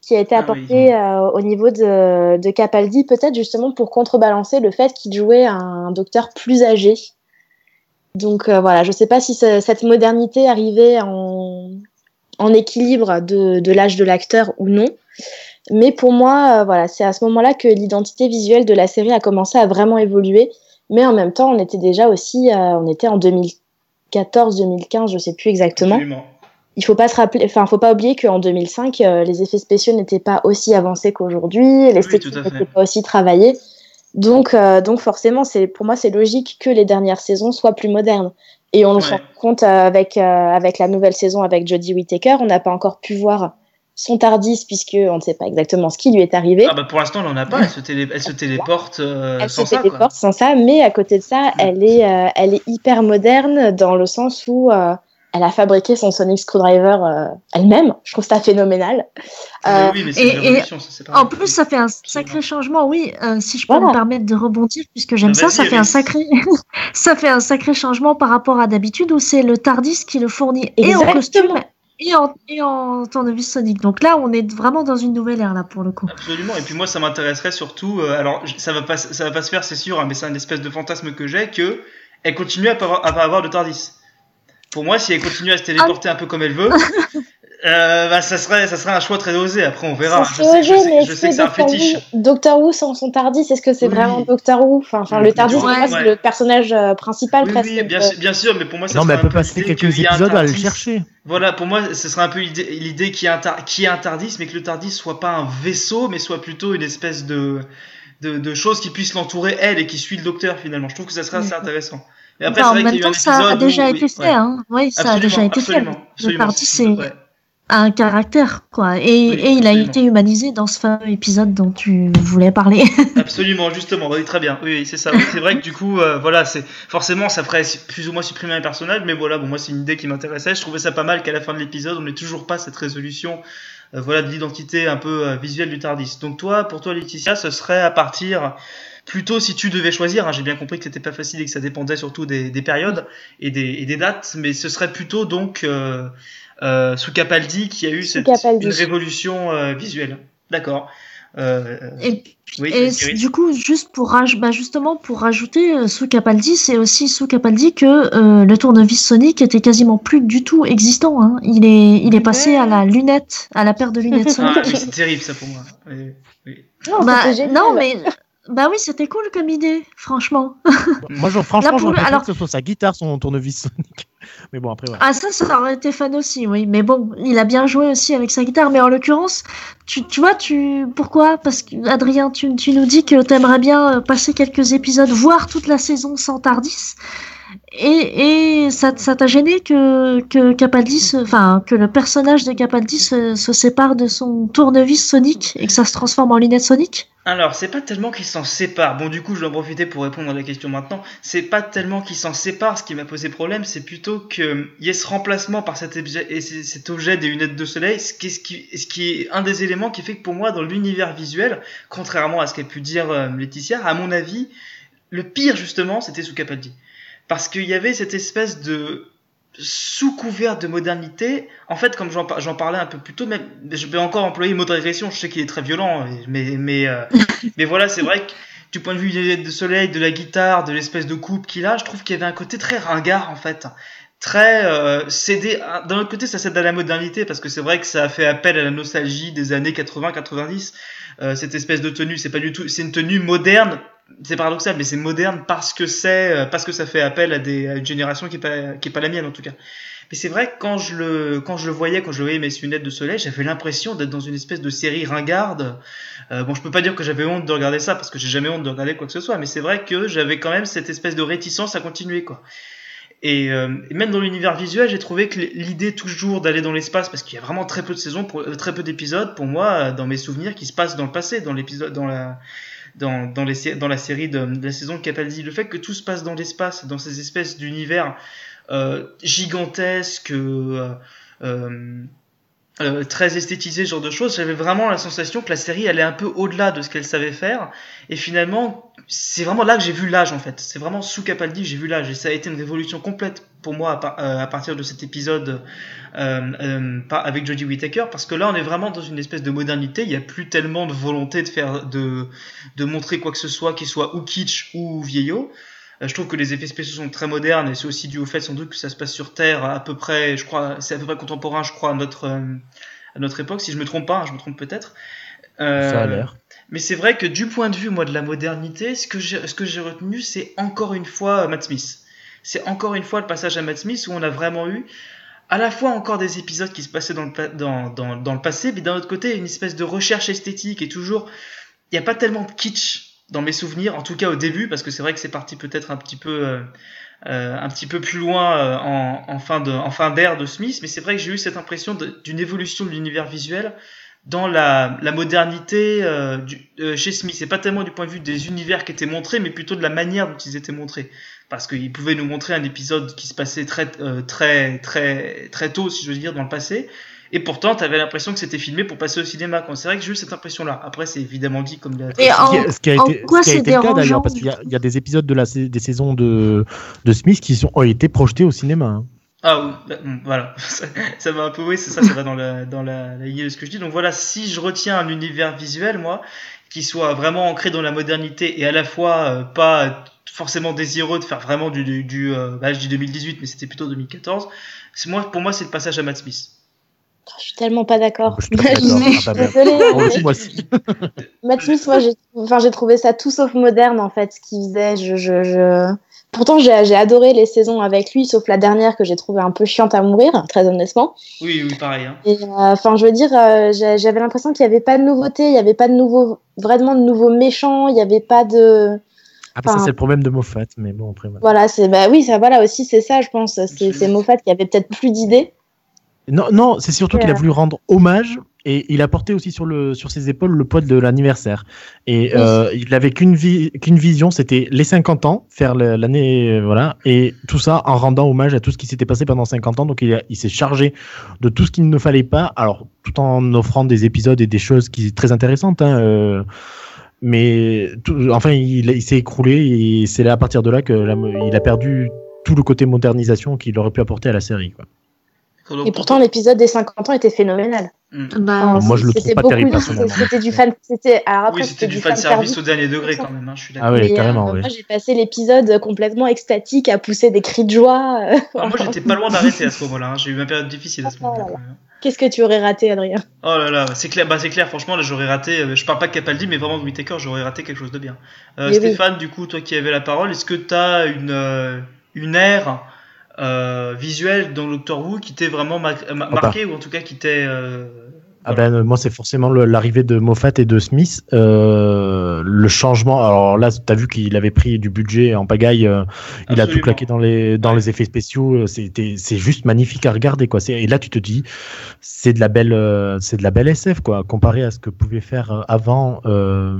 qui a été Ah apporté euh, au niveau de, de Capaldi, peut-être justement pour contrebalancer le fait qu'il jouait un docteur plus âgé. Donc euh, voilà, je ne sais pas si ce- cette modernité arrivait en, en équilibre de, de l'âge de l'acteur ou non. Mais pour moi, euh, voilà, c'est à ce moment-là que l'identité visuelle de la série a commencé à vraiment évoluer. Mais en même temps, on était déjà aussi, euh, on était en 2014, 2015, je sais plus exactement Absolument. Il faut pas se rappeler, enfin, faut pas oublier qu'en 2005, euh, les effets spéciaux n'étaient pas aussi avancés qu'aujourd'hui, à fait. n'était pas aussi travaillée. Donc, euh, donc forcément, c'est pour moi, c'est logique que les dernières saisons soient plus modernes. Et on le Ouais. rend compte euh, avec euh, avec la nouvelle saison avec Jodie Whittaker, on n'a pas encore pu voir son Tardis puisque on ne sait pas exactement ce qui lui est arrivé. Ah bah pour l'instant, elle en a pas, elle se, télé- elle se téléporte euh, elle sans se ça, téléporte sans ça, mais à côté de ça, elle est, euh, elle est hyper moderne dans le sens où euh, elle a fabriqué son Sonic Screwdriver euh, elle-même. Je trouve ça phénoménal. Mais Euh, oui, mais c'est et- une et révolution, ça c'est pas En plus, ça fait un sacré changement, oui. euh, si je peux Voilà. me permettre de rebondir, puisque j'aime ça, ça fait un sacré, <laughs> ça fait un sacré changement par rapport à d'habitude où c'est le Tardis qui le fournit et en costume et en, et en tournevis sonique. Donc là, on est vraiment dans une nouvelle ère là pour le coup. Absolument. Et puis moi, ça m'intéresserait surtout. euh, alors, ça va pas, ça va pas se faire, c'est sûr, hein, mais c'est un espèce de fantasme que j'ai que elle continue à pas avoir, à pas avoir de Tardis. Pour moi, si elle continue à se téléporter un peu comme elle veut, <laughs> euh, bah, ça serait, ça serait un choix très osé. Après, on verra. Ça Je sais, je osé, sais- mais je sais que c'est un Doctor fétiche. Who- Doctor Who sans son Tardis, est-ce que c'est Oui. vraiment Doctor Who? Enfin, enfin Oui, le Tardis, ouais. c'est le personnage euh, principal Oui, presque. oui, bien, sûr- bien sûr, mais pour moi, ça Non, mais elle peut peu passer quelques un épisodes à le chercher. Voilà, pour moi, ce serait un peu l'idée qu'il y, ait un Tardis, mais que le Tardis soit pas un vaisseau, mais soit plutôt une espèce de, de, de chose qui puisse l'entourer elle et qui suit le docteur finalement. Je trouve que ça serait assez intéressant. Et après, Enfin, c'est en même temps, ça a déjà où- été oui, fait. ouais. Hein. Oui, ça a déjà été fait. absolument, Le Tardis, c'est- un caractère, quoi. Et, Oui, et il a été humanisé dans ce fameux épisode dont tu voulais parler. <laughs> Absolument, justement, oui, très bien. Oui, c'est ça. C'est vrai que du coup, euh, voilà, c'est forcément, ça ferait plus ou moins supprimer un personnage, mais voilà, bon, moi, c'est une idée qui m'intéressait. Je trouvais ça pas mal qu'à la fin de l'épisode, on n'ait toujours pas cette résolution, euh, voilà, de l'identité un peu euh, visuelle du Tardis. Donc toi, pour toi, Laetitia, ce serait à partir plutôt si tu devais choisir. hein, J'ai bien compris que c'était pas facile et que ça dépendait surtout des, des périodes et des, et des dates, mais ce serait plutôt donc euh, euh, sous Capaldi qui a eu cette, Capaldi. une révolution euh, visuelle. D'accord. Euh, Et, oui, et Cyril. du coup, juste pour raj- bah justement pour rajouter euh, sous Capaldi, c'est aussi sous Capaldi que euh, le tournevis Sonic était quasiment plus du tout existant. Hein. Il est, il est passé à la lunette, à la paire de lunettes Sonic. Ah, oui, c'est terrible ça pour moi. Oui, oui. Non, Bah, non, mais bah oui, c'était cool comme idée, franchement. Moi, je- franchement, j'aurais préféré alors- que ce soit sa guitare, son tournevis Sonic. <laughs> Mais bon, après, voilà. Ah ça, ça aurait été fan aussi, oui. Mais bon, il a bien joué aussi avec sa guitare. Mais en l'occurrence, tu, tu vois, tu pourquoi? Parce que Adrien, tu, tu nous dis que t'aimerais bien euh, passer quelques épisodes, voire toute la saison sans Tardis. Et, ça t'a gêné que, Capaldi, enfin que le personnage de Capaldi se, se sépare de son tournevis Sonic et que ça se transforme en lunette Sonic Alors, c'est pas tellement qu'ils s'en séparent. Bon, du coup, je vais en profiter pour répondre à la question maintenant. C'est pas tellement qu'ils s'en séparent. Ce qui m'a posé problème, c'est plutôt qu'il y ait ce remplacement par cet objet, et cet objet des lunettes de soleil, ce qui, est, ce, qui, ce qui est un des éléments qui fait que pour moi, dans l'univers visuel, contrairement à ce qu'a pu dire euh, Laetitia, à mon avis, le pire justement, c'était sous Capaldi. Parce qu'il y avait cette espèce de sous couvert de modernité, en fait, comme j'en par- j'en parlais un peu plus tôt, même, je vais encore employer le mot de régression, je sais qu'il est très violent, mais, mais, euh, <laughs> mais voilà, c'est vrai que du point de vue des de soleil, de la guitare, de l'espèce de coupe qu'il a, je trouve qu'il y avait un côté très ringard, en fait. Très euh, cédé. D'un autre côté, ça cède à la modernité, parce que c'est vrai que ça a fait appel à la nostalgie des années 80-90. Euh, cette espèce de tenue, c'est pas du tout. C'est une tenue moderne, c'est paradoxal, mais c'est moderne parce que c'est, euh, parce que ça fait appel à, des, à une génération qui est pas, qui est pas la mienne en tout cas. Mais c'est vrai que quand je le, quand je le voyais, quand je voyais mes lunettes de soleil, j'avais l'impression d'être dans une espèce de série ringarde. Euh, bon, je peux pas dire que j'avais honte de regarder ça parce que j'ai jamais honte de regarder quoi que ce soit, mais c'est vrai que j'avais quand même cette espèce de réticence à continuer, quoi. Et, euh, et même dans l'univers visuel, j'ai trouvé que l'idée toujours d'aller dans l'espace, parce qu'il y a vraiment très peu de saisons, pour, euh, très peu d'épisodes, pour moi, euh, dans mes souvenirs, qui se passent dans le passé, dans l'épisode, dans la, dans, dans, la série de, la saison de Capaldi. Le fait que tout se passe dans l'espace, dans ces espèces d'univers euh, gigantesques, euh, euh, très esthétisés, ce genre de choses, j'avais vraiment la sensation que la série allait un peu au-delà de ce qu'elle savait faire. Et finalement, c'est vraiment là que j'ai vu l'âge en fait. C'est vraiment sous Capaldi j'ai vu l'âge. Et ça a été une révolution complète pour moi à, par, euh, à partir de cet épisode euh, euh, avec Jodie Whittaker parce que là on est vraiment dans une espèce de modernité. Il n'y a plus tellement de volonté de faire de de montrer quoi que ce soit qui soit ou kitsch ou vieillot. Euh, je trouve que les effets spéciaux sont très modernes et c'est aussi dû au fait sans doute que ça se passe sur Terre à peu près, je crois, c'est à peu près contemporain, je crois, à notre euh, à notre époque. Si je me trompe pas, hein, je me trompe peut-être. Ça a l'air. mais c'est vrai que du point de vue moi de la modernité, ce que j'ai ce que j'ai retenu, c'est encore une fois Matt Smith. C'est encore une fois le passage à Matt Smith où on a vraiment eu à la fois encore des épisodes qui se passaient dans le, dans, dans, le passé, mais d'un autre côté une espèce de recherche esthétique et toujours il n'y a pas tellement de kitsch dans mes souvenirs, en tout cas au début, parce que c'est vrai que c'est parti peut-être un petit peu euh, euh, un petit peu plus loin euh, en, en fin de en fin d'ère de Smith, mais c'est vrai que j'ai eu cette impression d'une évolution de l'univers visuel dans la, la modernité euh, du, euh, chez Smith. C'est pas tellement du point de vue des univers qui étaient montrés, mais plutôt de la manière dont ils étaient montrés. Parce qu'il pouvait nous montrer un épisode qui se passait très euh, très très très tôt, si je veux dire, dans le passé. Et pourtant, tu avais l'impression que c'était filmé pour passer au cinéma. C'est vrai que j'ai eu cette impression-là. Après, c'est évidemment dit comme la. Et en- Ce qui a- été, quoi ce qui a c'est été le cas dérangeant d'ailleurs, parce qu'il y, a- il y a des épisodes de la, des saisons de, de Smith qui sont, ont été projetés au cinéma. Ah oui, bah, bon, voilà, <laughs> ça, va un peu, oui, c'est ça, ça va dans la, dans la, la lignée de ce que je dis. Donc voilà, si je retiens un univers visuel, moi, qui soit vraiment ancré dans la modernité et à la fois euh, pas forcément désireux de faire vraiment du, du, du euh, bah, je dis 2018, mais c'était plutôt 2014. C'est moi, pour moi, c'est le passage à Matt Smith. Je suis tellement pas d'accord. Je suis pas d'accord. Ah, merde. Désolée. Matt Smith, moi, j'ai enfin, j'ai trouvé ça tout sauf moderne, en fait, ce qu'il faisait. Je, je, je... Pourtant, j'ai adoré les saisons avec lui, sauf la dernière que j'ai trouvé un peu chiante à mourir, très honnêtement. Oui, oui, pareil. Hein. Euh, Enfin, je veux dire, euh, j'avais l'impression qu'il n'y avait pas de nouveauté, il n'y avait pas de nouveau, vraiment de nouveaux méchants, il n'y avait pas de. Après, ça, c'est le problème de Moffat, mais bon, après, voilà. Voilà, c'est bah oui, ça, voilà aussi, c'est ça, je pense. C'est Moffat qui avait peut-être plus d'idées. Non, non, c'est surtout qu'il a Ouais. voulu rendre hommage et il a porté aussi sur, le, sur ses épaules le poids de l'anniversaire. Et Oui. euh, il avait qu'une vi- qu'une vision, c'était les 50 ans, faire l'année, euh, voilà, et tout ça en rendant hommage à tout ce qui s'était passé pendant 50 ans. Donc il, a- il s'est chargé de tout ce qu'il ne fallait pas, alors tout en offrant des épisodes et des choses qui sont très intéressantes. Hein, euh, mais tout- enfin, il, il s'est écroulé et c'est là à partir de là que la- il a perdu tout le côté modernisation qu'il aurait pu apporter à la série. Quoi. Et pourtant, l'épisode des 50 ans était phénoménal. Hmm. Bah, moi, je le c'était trouve pas terrible, c'était- personnellement. C'était du fan. C'était alors après oui, c'était du fan service au dernier degré quand même. Hein, je suis d'accord. Ah oui, carrément, euh, oui. Moi, j'ai passé l'épisode complètement extatique à pousser des cris de joie. euh. Ah, moi, j'étais pas loin d'arrêter à ce <laughs> moment-là. hein. J'ai eu ma période difficile à ce Oh là moment-là. Qu'est-ce que tu aurais raté, Adrien? Oh là là, c'est clair, bah c'est clair, franchement, là j'aurais raté, euh, je parle pas de Capaldi, mais vraiment de Whittaker, j'aurais raté quelque chose de bien. Euh, oui. Stéphane, du coup, toi qui avais la parole, est-ce que tu as une, euh, une ère euh, visuelle dans Doctor Who qui t'est vraiment ma- ma- bah. marquée, ou en tout cas qui t'est. euh, Ah voilà. ben, euh, moi, c'est forcément l'arrivée de Moffat et de Smith. Euh, le changement. Alors là, tu as vu qu'il avait pris du budget en pagaille. euh, il a tout claqué dans les, dans Ouais. les effets spéciaux. euh, C'était, c'est juste magnifique à regarder, quoi. Et là, tu te dis, c'est de la belle, euh, c'est de la belle SF, quoi, comparé à ce que pouvait faire euh, avant. euh,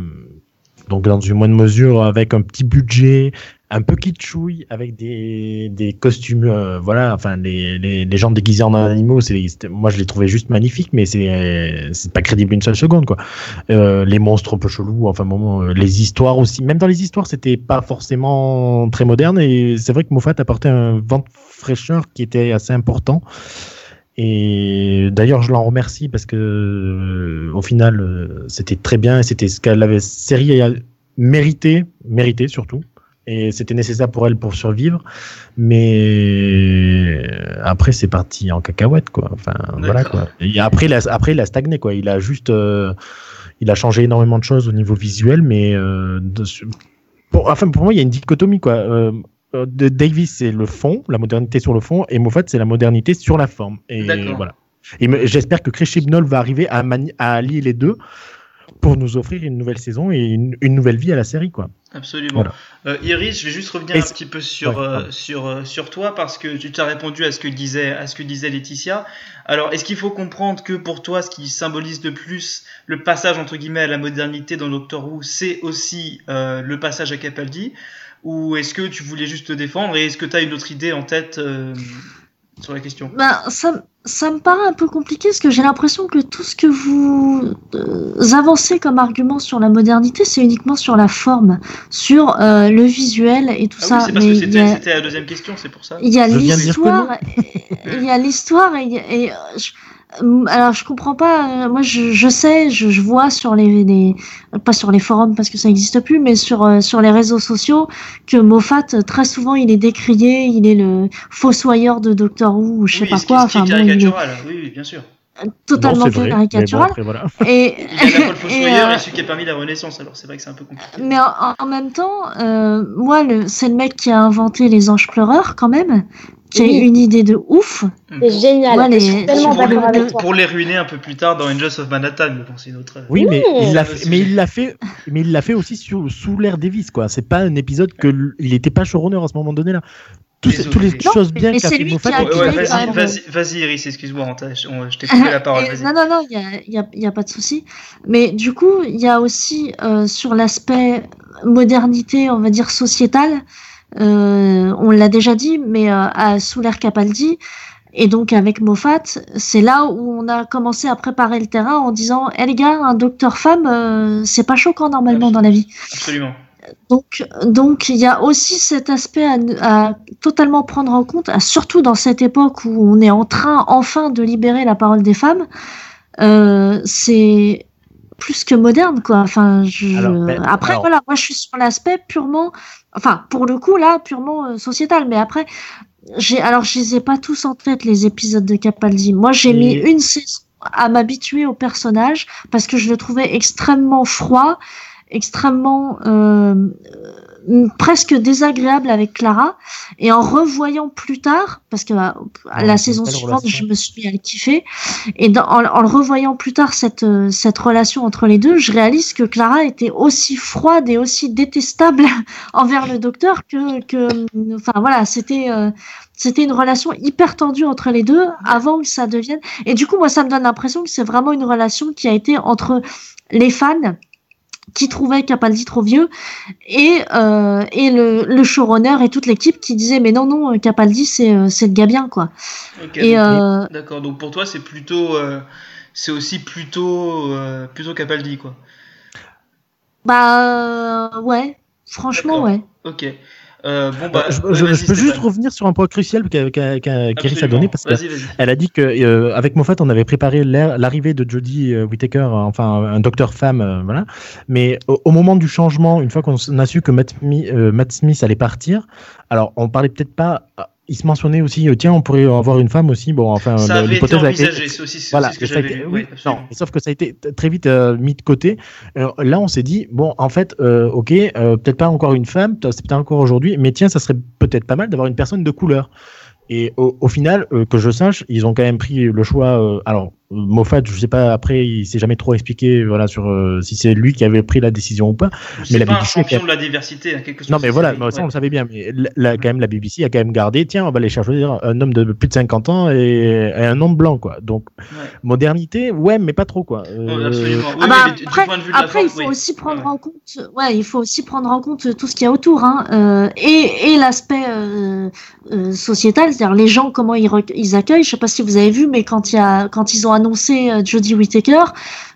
donc, dans une moindre mesure, avec un petit budget, un peu kitschouille, avec des, des costumes, euh, voilà, enfin, les, les, les gens déguisés en animaux, c'est, moi, je les trouvais juste magnifiques, mais c'est, c'est pas crédible une seule seconde, quoi. Euh, les monstres un peu chelous, enfin, bon, euh, les histoires aussi. Même dans les histoires, c'était pas forcément très moderne, et c'est vrai que Moffat apportait un vent de fraîcheur qui était assez important. Et d'ailleurs, je l'en remercie parce que euh, au final, euh, c'était très bien et c'était ce qu'elle avait série a mérité, mérité surtout. Et c'était nécessaire pour elle pour survivre. Mais euh, après, c'est parti en cacahuète, quoi. Enfin, voilà, quoi. Et après, il a, après, il a stagné, quoi. Il a juste, euh, il a changé énormément de choses au niveau visuel, mais euh, de- pour, enfin, pour moi, il y a une dichotomie, quoi. Euh, de Davis, c'est le fond, la modernité sur le fond, et Moffat, c'est la modernité sur la forme. Et voilà. Et j'espère que Chris Chibnall va arriver à, à allier les deux pour nous offrir une nouvelle saison et une, une nouvelle vie à la série, quoi. Absolument. Voilà. Euh, Iris, je vais juste revenir Et un petit peu sur, Ouais, euh, sur, euh, sur toi parce que tu t'as répondu à ce que disait, à ce que disait Laetitia. Alors, est-ce qu'il faut comprendre que pour toi, ce qui symbolise le plus le passage entre guillemets à la modernité dans Doctor Who, c'est aussi euh, le passage à Capaldi? Ou est-ce que tu voulais juste te défendre et est-ce que tu as une autre idée en tête euh, sur la question? Ben, ça, ça me paraît un peu compliqué parce que j'ai l'impression que tout ce que vous euh, avancez comme argument sur la modernité, c'est uniquement sur la forme, sur euh, le visuel et tout Ah ça. oui, c'est parce Mais que il y c'était a- c'était la deuxième question, c'est pour ça. Il y a l'histoire, il y a l'histoire et, a- et, euh, je- alors je comprends pas. euh, Moi, je, je sais, je, je vois sur les, les- pas sur les forums parce que ça n'existe plus, mais sur euh, sur les réseaux sociaux que Moffat euh, très souvent il est décrié, il est le fossoyeur de Doctor Who ou je sais oui, pas quoi. Enfin bon, il est caricatural, oui, oui, bien sûr. totalement vrai, bon, caricatural. après, voilà. Et, Il y a la le <laughs> et, fossoyeur euh, et celui qui a permis la Renaissance, alors c'est vrai que c'est un peu compliqué. mais en, en même temps, euh, moi, c'est le mec qui a inventé les anges pleureurs quand même, qui Oui. une idée de ouf. C'est génial. Les- tellement pour, les, avec toi. pour les ruiner un peu plus tard dans Angels of Manhattan, mais bon, c'est une autre. Oui, mais il l'a fait, mais il l'a fait, mais il l'a fait aussi sur, sous l'ère Davis, quoi. C'est pas un épisode que il était pas showrunner à ce moment donné là. Tous les Non, choses bien qu'a fait Moffat, Ouais, ouais, vas-y, même. vas-y, vas-y, Iris, excuse-moi, je t'ai coupé la parole. <laughs> Non, non, non, il n'y a, il y a- il y a pas de souci. Mais du coup, il y a aussi euh, sur l'aspect modernité, on va dire sociétale, euh, on l'a déjà dit, mais euh, à, sous l'ère Capaldi, et donc avec Moffat, c'est là où on a commencé à préparer le terrain en disant Eh les gars, un docteur femme, euh, c'est pas choquant normalement dans la vie. Absolument. Donc, donc il y a aussi cet aspect à, à totalement prendre en compte, à- surtout dans cette époque où on est en train enfin de libérer la parole des femmes. Euh, c'est plus que moderne, quoi. Enfin, je- Alors, ben, après, alors- voilà, moi je suis sur l'aspect purement, enfin, pour le coup là, purement euh, sociétal. Mais après, j'ai, alors je les ai pas tous en tête les épisodes de Capaldi. Moi, j'ai Et- mis une saison à m'habituer au personnage parce que je le trouvais extrêmement froid extrêmement euh, euh, presque désagréable avec Clara. Et en revoyant plus tard parce que Ouais, la saison suivante relation. je me suis mis à le kiffer. Et dans- en, en le revoyant plus tard cette euh, cette relation entre les deux je réalise que Clara était aussi froide et aussi détestable <laughs> envers le docteur que que enfin voilà c'était euh, c'était une relation hyper tendue entre les deux avant que ça devienne. Et du coup moi ça me donne l'impression que c'est vraiment une relation qui a été entre les fans qui trouvaient Capaldi trop vieux et euh, et le, le showrunner et toute l'équipe qui disait mais non non Capaldi c'est euh, c'est le gars bien quoi Ok, et donc- euh, D'accord, donc pour toi, c'est plutôt. euh, c'est aussi plutôt. euh, plutôt Capaldi, quoi. bah euh, ouais franchement ouais Ok. Euh, bon, bah. Euh, je, peux juste revenir sur un point crucial qu'Iris a donné parce que Vas-y, vas-y. Elle a dit que euh, avec Moffat, on avait préparé l'arrivée de Jodie euh, Whittaker, enfin un docteur femme, euh, voilà. Mais au, au moment du changement, une fois qu'on a su que Matt, Matt Smith allait partir, alors on parlait peut-être pas. Il se mentionnait aussi, euh, tiens, on pourrait avoir une femme aussi. Bon, enfin, l'hypothèse a été- envisagé, c'est aussi, voilà, ce que j'avais été- oui, non, sauf que ça a été très vite euh, mis de côté. Alors, là, on s'est dit, bon, en fait, euh, ok, euh, peut-être pas encore une femme, c'est peut-être encore aujourd'hui, mais tiens, ça serait peut-être pas mal d'avoir une personne de couleur. Et au, au final, que je sache, ils ont quand même pris le choix. alors, Moffat, je sais pas, après, il s'est jamais trop expliqué voilà, sur euh, si c'est lui qui avait pris la décision ou pas. C'est la pas un BBC, champion de la diversité, hein, quelque chose. Non, mais voilà, bah, ouais. ça on le savait bien, mais la- la- quand même la BBC a quand même gardé, tiens, on va aller chercher un homme de plus de 50 ans et, et un homme blanc, quoi. Donc, Ouais. modernité, ouais, mais pas trop, quoi. Euh, Ouais, absolument. Oui, Ah bah, mais après, de il faut oui. aussi prendre Ouais. en compte, ouais, il faut aussi prendre en compte tout ce qu'il y a autour, hein, euh, et, et l'aspect euh, euh, sociétal, c'est-à-dire les gens comment ils, ils accueillent. Je sais pas si vous avez vu, mais quand il y a, quand ils ont annoncé euh, Jodie Whittaker,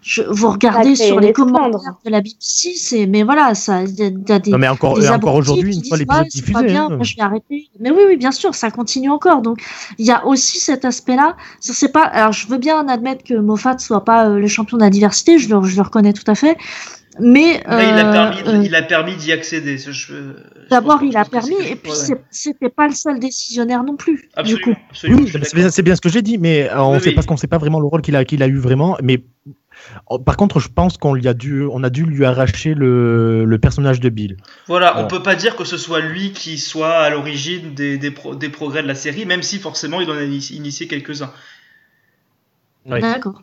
je, vous regardez sur les commentaires de la BBC, c'est, mais voilà, ça, y a, y a des Non, mais encore, aujourd'hui, une fois l'épisode ouais, c'est pas bien, hein. moi je vais arrêter. Mais oui, oui, bien sûr, ça continue encore. Donc, il y a aussi cet aspect-là. Ça, C'est pas. Alors, je veux bien admettre que Moffat soit pas euh, le champion de la diversité. Je le, je le reconnais tout à fait. Mais Là, il a euh, permis, euh, il a permis d'y accéder. d'abord, il a permis, et puis ouais, c'était pas le seul décisionnaire non plus. Du Absolument, coup, absolument, Oui, je suis c'est bien, ce que j'ai dit, mais euh, on Oui, sait oui. parce qu'on sait pas vraiment le rôle qu'il a, qu'il a eu vraiment. Mais Oh, Par contre, je pense qu'on lui a dû, on a dû lui arracher le, le personnage de Bill. Voilà, on Bon. peut pas dire que ce soit lui qui soit à l'origine des, des, pro- des progrès de la série, même si forcément il en a ini- initié quelques-uns. Oui. D'accord.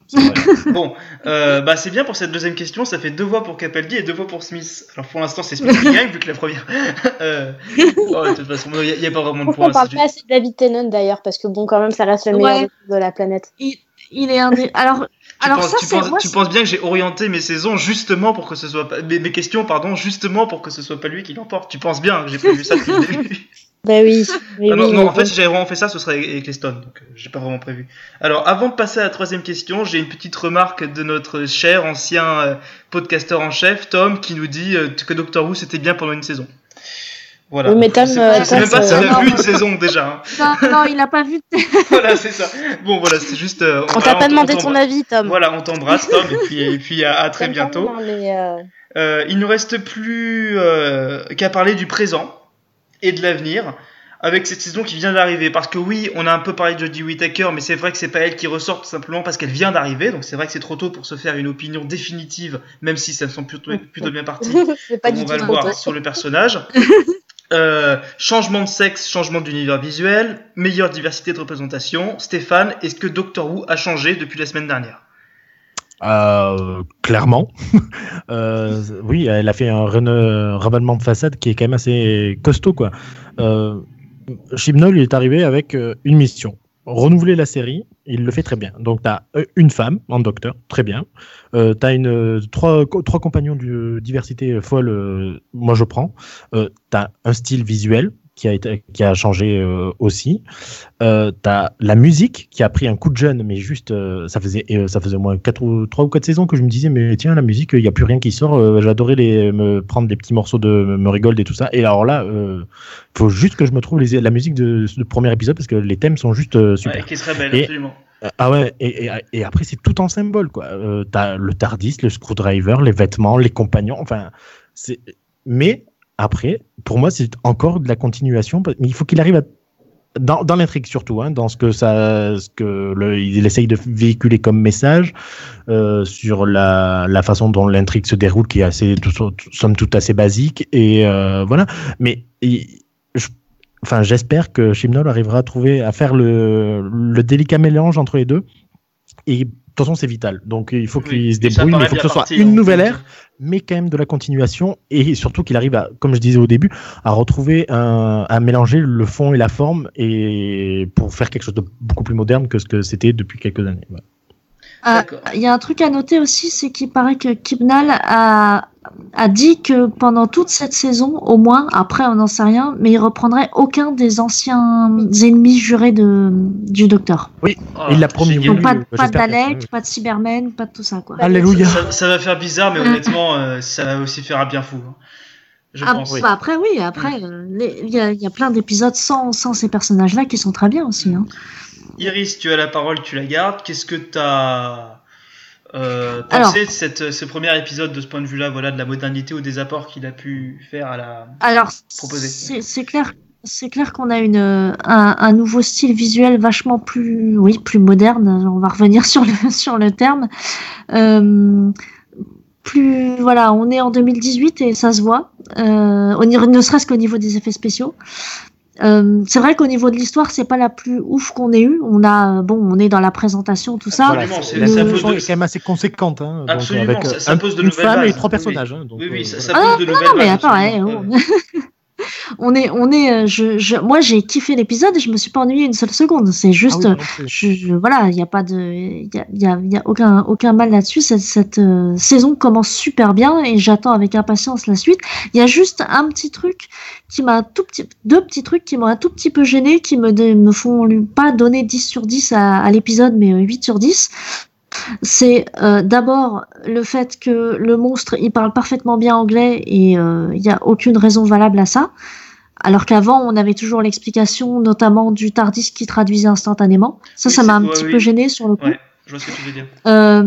Bon, euh, bah c'est bien pour cette deuxième question, ça fait deux voix pour Capaldi et deux voix pour Smith. Alors pour l'instant c'est Smith qui <laughs> gagne vu que la première. <laughs> euh... oh, de toute façon, il n'y a, pas vraiment de Pourquoi on points. parle pas assez de David Tennant d'ailleurs Parce que bon, quand même, ça reste le meilleur Ouais. de la planète. Il est un des. Alors, Tu, alors penses, ça, tu, c'est. penses, moi, tu penses bien que j'ai orienté mes saisons justement pour que ce soit pas, mes, mes questions pardon justement pour que ce soit pas lui qui l'emporte. Tu penses bien que j'ai prévu ça depuis le début. <laughs> Bah oui. oui, Ah non, oui, non, en fait, si j'avais vraiment fait ça, ce serait avec les Stones, donc euh, j'ai pas vraiment prévu. Alors, avant de passer à la troisième question, j'ai une petite remarque de notre cher ancien euh, podcasteur en chef, Tom, qui nous dit euh, que Doctor Who c'était bien pendant une saison. Voilà. Oui, mais Tom, Je sais- euh, je sais Tom, même pas si c'est- on a vu <laughs> une saison déjà. hein. Non, non, il a pas vu. <laughs> voilà, c'est ça. Bon, voilà, c'est juste. euh, On t'a pas demandé ton avis, Tom. Voilà, on t'embrasse, Tom, et puis, et puis à, à très Tom, bientôt. euh, Euh, il ne reste plus euh, qu'à parler du présent et de l'avenir avec cette saison qui vient d'arriver. Parce que oui, on a un peu parlé de Jodie Whittaker, mais c'est vrai que c'est pas elle qui ressort tout simplement parce qu'elle vient d'arriver. Donc c'est vrai que c'est trop tôt pour se faire une opinion définitive, même si ça me semble plutôt, <laughs> plutôt bien parti. pas du on va le voir sur le personnage. <laughs> Euh, changement de sexe, changement d'univers visuel, meilleure diversité de représentation. Stéphane, est-ce que Doctor Who a changé depuis la semaine dernière? Euh, clairement. <laughs> Euh, oui, elle a fait un ravalement de façade qui est quand même assez costaud, quoi. Euh, il est arrivé avec euh, une mission. Renouveler la série, il le fait très bien. Donc, tu as une femme en docteur, très bien. Tu as une, trois, trois compagnons de diversité folle, moi je prends. Tu as un style visuel qui a, été, qui a changé euh, aussi. Euh, t'as la musique qui a pris un coup de jeune, mais juste, euh, ça faisait, ça faisait au moins quatre ou trois ou quatre saisons que je me disais, mais tiens, la musique, il n'y a plus rien qui sort. J'adorais les, me prendre des petits morceaux de Murigold et tout ça. Et alors là, il faut juste que je me trouve les, la musique de, de premier épisode parce que les thèmes sont juste super. Ouais, Qui serait belle, Et- absolument. Ah ouais, et, et, et après, c'est tout en symbole, quoi. T'as le Tardis, le screwdriver, les vêtements, les compagnons, enfin, c'est. Mais après, pour moi, c'est encore de la continuation, mais il faut qu'il arrive à. Dans, l'intrigue surtout, hein, dans ce que ça, ce que il essaye de véhiculer comme message, euh, sur la, façon dont l'intrigue se déroule, qui est assez, tout, somme toute assez basique, et euh, voilà. Mais enfin, j'espère que Chimnall arrivera à trouver, à faire le délicat mélange entre les deux. Et de toute façon, c'est vital. Donc, il faut qu'il Oui, se et ça débrouille, mais il faut que ce soit une nouvelle ère, mais quand même de la continuation. Et surtout qu'il arrive à, comme je disais au début, à retrouver un, à mélanger le fond et la forme et pour faire quelque chose de beaucoup plus moderne que ce que c'était depuis quelques années. Voilà. Ah. Il y a un truc à noter aussi, c'est qu'il paraît que Kibnall a, a dit que pendant toute cette saison, au moins, après on n'en sait rien, mais il reprendrait aucun des anciens ennemis jurés de, du Docteur. Oh, il l'a promis, oui, Donc pas, oui, oui, pas oui. pas de Cybermen, pas de tout ça quoi. Alléluia. Ça, ça va faire bizarre, mais honnêtement, euh, ça va aussi faire un bien fou. hein. Je Ah, pense. bah après oui, après euh, les- il y, a, il y a plein d'épisodes sans, sans ces personnages-là qui sont très bien aussi. Hein. Iris, tu as la parole, tu la gardes. Qu'est-ce que tu as euh, Alors. de cette, ce premier épisode de ce point de vue-là, voilà, de la modernité ou des apports qu'il a pu faire à la. Alors c'est clair, c'est clair qu'on a une un, un nouveau style visuel vachement plus oui plus moderne. On va revenir <laughs> sur le sur le terme. Euh, plus voilà, on est en 2018 et ça se voit. Euh, au niveau- ne serait-ce qu'au niveau des effets spéciaux. Euh, c'est vrai qu'au niveau de l'histoire, c'est pas la plus ouf qu'on ait eu. On a bon, on est dans la présentation, tout ça. Voilà, c'est- la quand même assez conséquente. Hein, donc, avec ça- euh, ça un- pose de une nouvelles femme et trois Oui, personnages. hein, donc, oui, oui, ça, voilà. ça Ah, pose de non, nouvelles non, mais bases, attends, absolument. ouais, on <laughs> est, on est, euh, je, je, moi j'ai kiffé l'épisode et je me suis pas ennuyé une seule seconde. C'est Ah juste, oui, plus. je, je- voilà, il y a pas de, il y a, y a, y a aucun, aucun mal là-dessus. Cette, cette euh, saison commence super bien et j'attends avec impatience la suite. Il y a juste un petit truc qui m'a un tout petit, deux petits trucs qui m'ont un tout petit peu gêné, qui me, me font pas donner 10 sur 10 à, à l'épisode, mais euh, 8 sur 10. C'est euh, d'abord le fait que le monstre il parle parfaitement bien anglais et euh, il n'y a aucune raison valable à ça. Alors qu'avant, on avait toujours l'explication, notamment du Tardis qui traduisait instantanément. Ça, Oui, ça m'a un ouais, petit oui. peu gêné sur le coup. Ouais. Je vois ce que tu veux dire. Euh,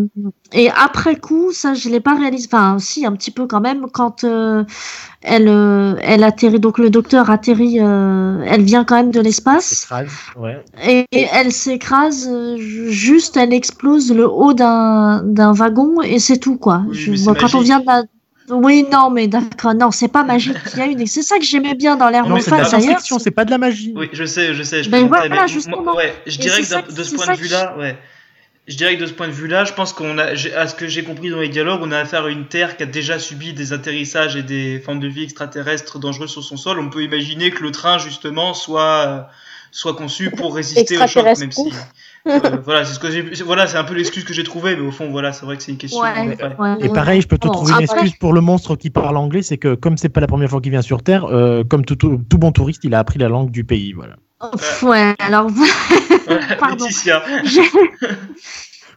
et après coup, ça, je l'ai pas réalisé. Enfin, si, un petit peu quand même. Quand euh, elle, euh, elle atterrit, donc le docteur atterrit, euh, elle vient quand même de l'espace. S'écrase, ouais. Et, et elle s'écrase, juste, elle explose le haut d'un d'un wagon et c'est tout, quoi. Oui, Je- mais c'est bon, quand on vient de la... Oui, non, mais d'accord, non, c'est pas magique. <laughs> Il y a une, c'est ça que j'aimais bien dans l'air Non, mais c'est de la face d'ailleurs. c'est pas de la magie. Oui, je sais, je sais, je Ben voilà, mais justement. moi, ouais, je dirais que de, ce point de vue-là, ouais. Je dirais que de ce point de vue-là, je pense qu'on a, à ce que j'ai compris dans les dialogues, on a affaire à une Terre qui a déjà subi des atterrissages et des formes de vie extraterrestres dangereuses sur son sol. On peut imaginer que le train, justement, soit, euh, soit conçu pour résister au choc, même si. euh, <laughs> voilà, c'est ce que j'ai, voilà, c'est un peu l'excuse que j'ai trouvée, mais au fond, voilà, c'est vrai que c'est une question. Ouais, ouais. ouais, Et pareil, je peux te Bon, trouver une excuse pour le monstre qui parle anglais, c'est que comme c'est pas la première fois qu'il vient sur Terre, euh, comme tout, tout, tout bon touriste, il a appris la langue du pays. Voilà. Pff, Ouais, alors Voilà, <laughs> Pardon. Laetitia. j'ai-